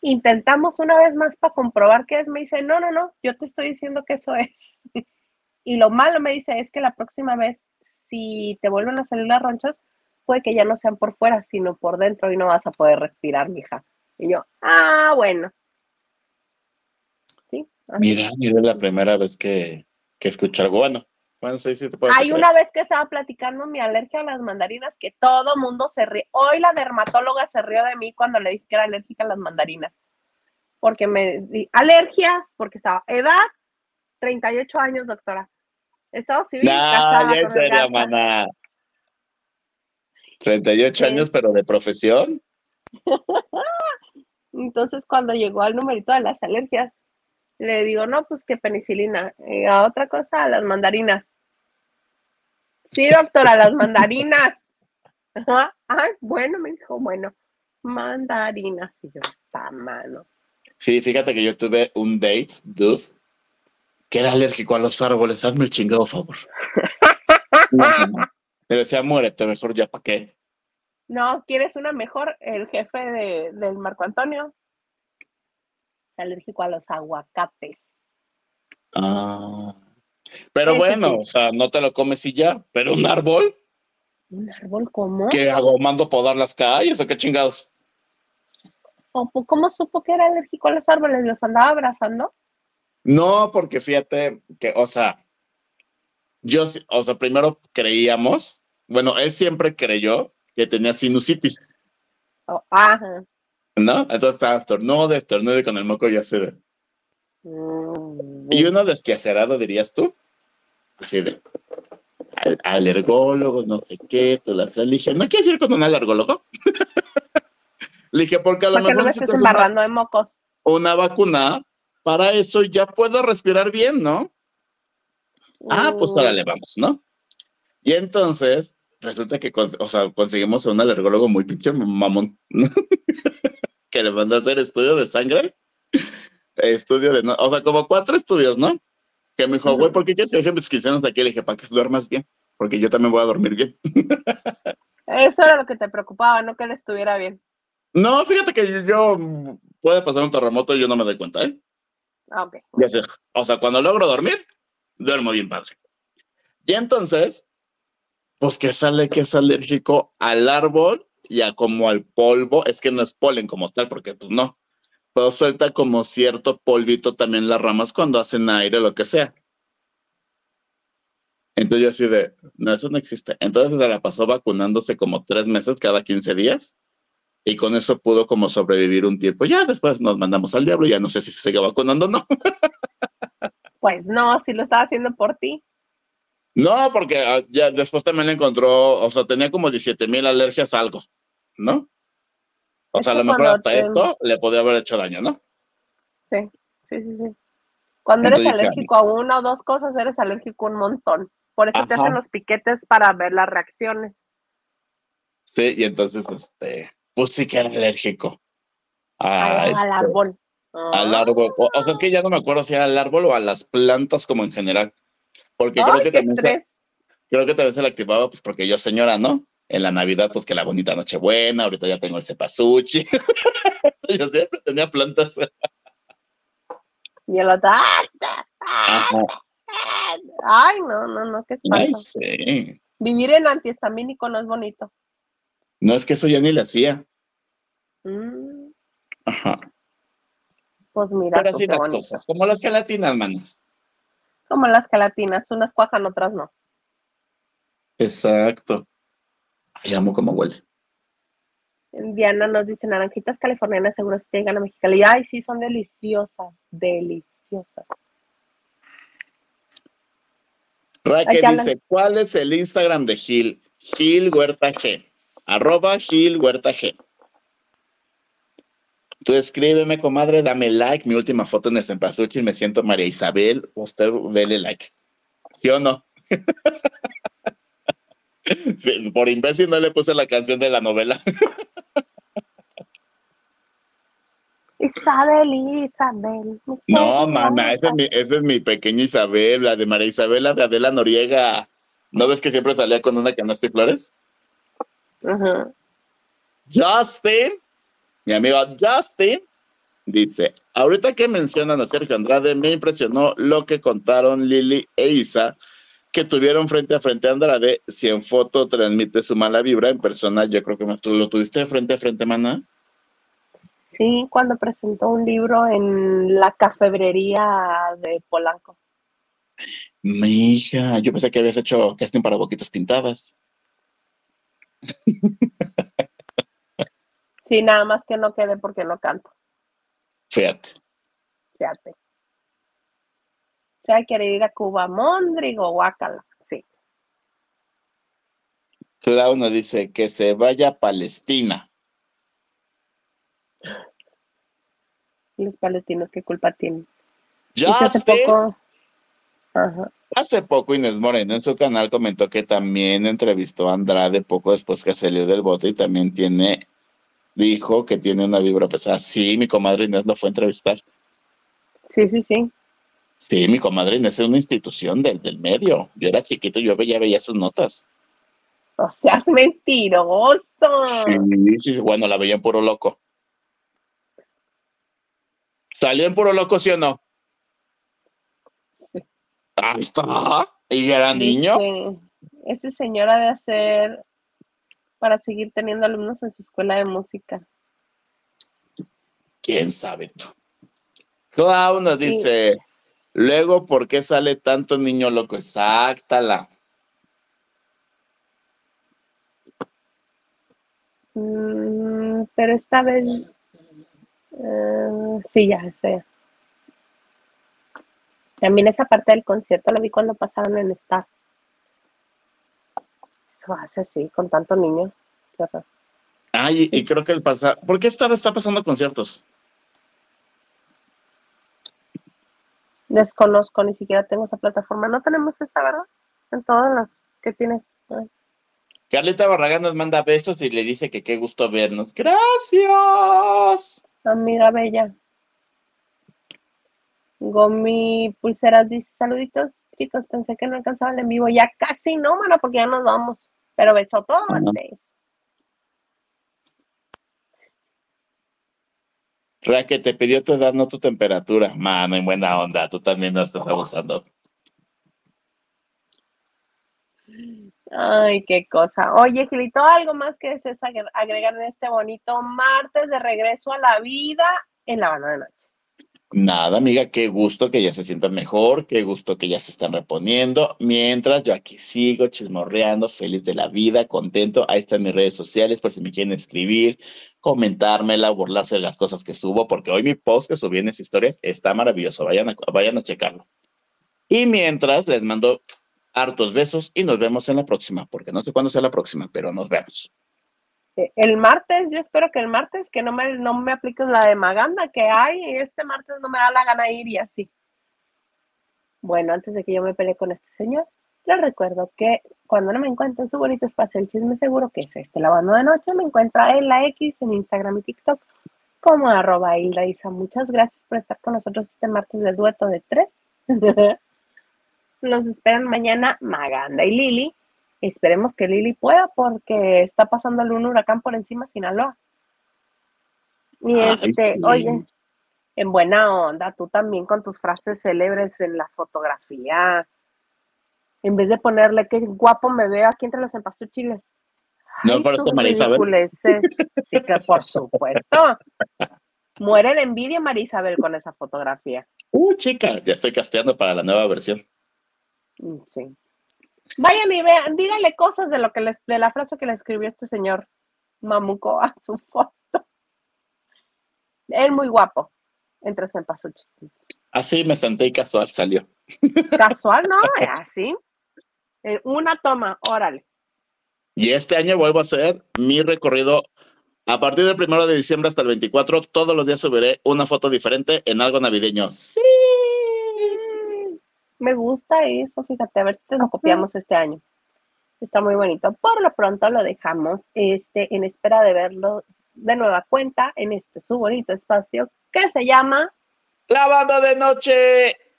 intentamos una vez más para comprobar qué es. Me dice, no, no, no, yo te estoy diciendo que eso es. y lo malo me dice es que la próxima vez, si te vuelven a salir las ronchas, puede que ya no sean por fuera, sino por dentro y no vas a poder respirar, mija. Y yo, ah, bueno. Mira, mira la primera vez que, que escucho algo. Bueno, bueno, sí, sí te puedo Hay una vez que estaba platicando mi alergia a las mandarinas que todo mundo se ríe. Hoy la dermatóloga se rió de mí cuando le dije que era alérgica a las mandarinas. Porque me di alergias, porque estaba edad, 38 años, doctora. Estado civil, casada. Ya en serio, maná. 38 años, pero de profesión. Entonces, cuando llegó al numerito de las alergias, le digo, no, pues que penicilina. Y a otra cosa, a las mandarinas. Sí, doctora, las mandarinas. Ay, bueno, me dijo, bueno, mandarinas. Y yo, está mano. Sí, fíjate que yo tuve un date, dude, que era alérgico a los árboles. Hazme el chingado favor. Me decía, muérete, mejor ya, ¿para qué? No, ¿quieres una mejor? El jefe de, del Marco Antonio alérgico a los aguacates. Ah. Pero bueno, o sea, no te lo comes y ya, pero un árbol. ¿Un árbol cómo? ¿Qué hago? ¿Mando podar las calles o qué chingados? ¿Cómo supo que era alérgico a los árboles? ¿Los andaba abrazando? No, porque fíjate que, o sea, yo, o sea, primero creíamos, bueno, él siempre creyó que tenía sinusitis. Oh, ajá. ¿No? Entonces estaba estornude, estornude con el moco y así de. Mm, y uno desquacerado, dirías tú. Así de. alergólogo, no sé qué, tú la Le dije, ¿no quieres ir con un alergólogo? Le dije, porque a lo mejor. no me estés embarrando de mocos. Una vacuna, para eso ya puedo respirar bien, ¿no? Ah, pues ahora le vamos, ¿no? Y entonces resulta que o sea, conseguimos a un alergólogo muy pinche mamón, que le mandó a hacer estudio de sangre, estudio de, o sea, como cuatro estudios, ¿no? Que me dijo, güey, ¿por qué quieres que deje mis cristianos aquí? Le dije, para que duermas bien, porque yo también voy a dormir bien. Eso era lo que te preocupaba, no que él estuviera bien. No, fíjate que yo, puede pasar un terremoto y yo no me doy cuenta, ¿eh? Ah, ok. o sea, cuando logro dormir, duermo bien padre. Y entonces, pues que sale que es alérgico al árbol y a como al polvo, es que no es polen como tal, porque pues no, pero suelta como cierto polvito también las ramas cuando hacen aire, lo que sea. Entonces yo así de, no, eso no existe. Entonces se la pasó vacunándose como tres meses cada 15 días y con eso pudo como sobrevivir un tiempo. Ya después nos mandamos al diablo, ya no sé si se sigue vacunando o no. Pues no, si lo estaba haciendo por ti. No, porque ah, ya después también encontró, o sea, tenía como 17 mil alergias a algo, ¿no? O sea, a lo mejor hasta esto le podría haber hecho daño, ¿no? Sí, sí, sí, sí. Cuando eres alérgico a una o dos cosas, eres alérgico a un montón. Por eso te hacen los piquetes para ver las reacciones. Sí, y entonces, este, pues sí que era alérgico. al este, árbol. Al árbol. O, sea, es que ya no me acuerdo si era al árbol o a las plantas como en general. Porque creo que también se, creo que también se le activaba, pues porque yo señora, ¿no? En la Navidad, pues que la bonita Nochebuena, ahorita ya tengo el cepasuchi. yo siempre tenía plantas. y el otro, Ay, no, no, no, qué espanto. Vivir en antihistamínico no es bonito. No, es que eso ya ni le hacía. Mm. Ajá. Pues mira. Pero así las cosas, como las gelatinas, manos. Como las gelatinas, unas cuajan, otras no. Exacto. Ay, amo cómo huele. Diana nos dice, naranjitas californianas seguro si llegan a Mexicali. Ay, sí, son deliciosas, deliciosas. Raquel dice, ¿cuál es el Instagram de Gil? Gil Huerta G. Arroba Gil Huerta G. Tú escríbeme, comadre, dame like. Mi última foto en el Cempasúchil, me siento María Isabel. Usted dele like. ¿Sí o no? por imbécil no le puse la canción de la novela. Isabel, Isabel. No, mamá, esa es, mi, pequeña Isabel, la de María Isabel, de Adela Noriega. ¿No ves que siempre salía con una canasta de flores? Justin, mi amigo Justin, dice, ahorita que mencionan a Sergio Andrade, me impresionó lo que contaron Lili e Isa, que tuvieron frente a frente a Andrade. Si en foto transmite su mala vibra, en persona yo creo que tú lo tuviste frente a frente, mana. Sí, cuando presentó un libro en la cafebrería de Polanco. Mi hija, yo pensé que habías hecho casting para boquitas pintadas. Sí, nada más que no quede porque no canto. Fíjate. Fíjate. O sea, quiere ir a Cuba, Mondrigo, Guacala, sí. Claudio dice que se vaya a Palestina. Los palestinos, ¿qué culpa tienen? Ya hace poco. Hace poco Inés Moreno en su canal comentó que también entrevistó a Andrade poco después que salió del voto y también tiene, dijo que tiene una vibra pesada. Sí, mi comadre Inés lo fue a entrevistar. Sí, sí, sí. Sí, mi comadre Inés es una institución del, del medio. Yo era chiquito, yo ya veía sus notas. O seas mentiroso. Sí, sí, bueno, la veía en puro loco. ¿Salió en puro loco, sí o no? Ahí está. ¿Y era niño? Este, señor ha de hacer para seguir teniendo alumnos en su escuela de música. ¿Quién sabe tú? Clau nos dice, luego, ¿por qué sale tanto niño loco? Exactala. Mm, pero esta vez Uh, sí, ya sé. También esa parte del concierto lo vi cuando pasaron en Star. Eso hace así, con tanto niño. Ay, y, creo que el pasa. ¿Por qué Star está pasando conciertos? Desconozco, ni siquiera tengo esa plataforma. No tenemos esa, ¿verdad? En todas las que tienes. Carlita Barragán nos manda besos y le dice que qué gusto vernos. Gracias. Amiga bella. Gomi Pulseras dice, saluditos, chicos, pensé que no alcanzaba el en vivo. Ya casi no, mano, porque ya nos vamos. Pero beso todo antes. que te pidió tu edad, no tu temperatura. Mano, en buena onda, tú también nos estás abusando. Ay, qué cosa. Oye, Gilito, ¿algo más que desees agregar en este bonito martes de regreso a la vida en La Habana de Noche? Nada, amiga, qué gusto que ya se sientan mejor, qué gusto que ya se están reponiendo. Mientras yo aquí sigo chismorreando, feliz de la vida, contento. Ahí están mis redes sociales por si me quieren escribir, comentármela, burlarse de las cosas que subo, porque hoy mi post que subí en esas historias está maravilloso. Vayan a, vayan a checarlo. Y mientras les mando hartos besos y nos vemos en la próxima, porque no sé cuándo sea la próxima, pero nos vemos. Eh, el martes, yo espero que el martes que no me, no me apliques la de Maganda que hay, este martes no me da la gana ir y así. Bueno, antes de que yo me pelee con este señor, les recuerdo que cuando no me encuentro en su bonito espacio el chisme seguro, que es este lavando de noche, me encuentra en la X, en Instagram y TikTok, como arroba Hilda. Muchas gracias por estar con nosotros este martes de dueto de tres. Nos esperan mañana Maganda y Lili. Esperemos que Lili pueda porque está pasando un huracán por encima de Sinaloa. Y este, oye, en buena onda, tú también con tus frases célebres en la fotografía. En vez de ponerle qué guapo me veo aquí entre los chiles. No, por eso María Isabel. Sí, que por supuesto. Muere de envidia María Isabel con esa fotografía. Uh, chica, ya estoy casteando para la nueva versión. Mm, sí. Vayan y vean, díganle cosas de lo que les, de la frase que le escribió este señor Mamuco a su foto. Él muy guapo, entre cempasúchil. Así me senté y casual salió. Casual, no, así. En una toma, órale. Y este año vuelvo a hacer mi recorrido. A partir del primero de diciembre hasta el 24, todos los días subiré una foto diferente en algo navideño. Sí. Me gusta eso, fíjate, a ver si te lo copiamos este año. Está muy bonito. Por lo pronto lo dejamos este, en espera de verlo de nueva cuenta en este su bonito espacio que se llama La banda de noche.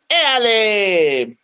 ¡Éale!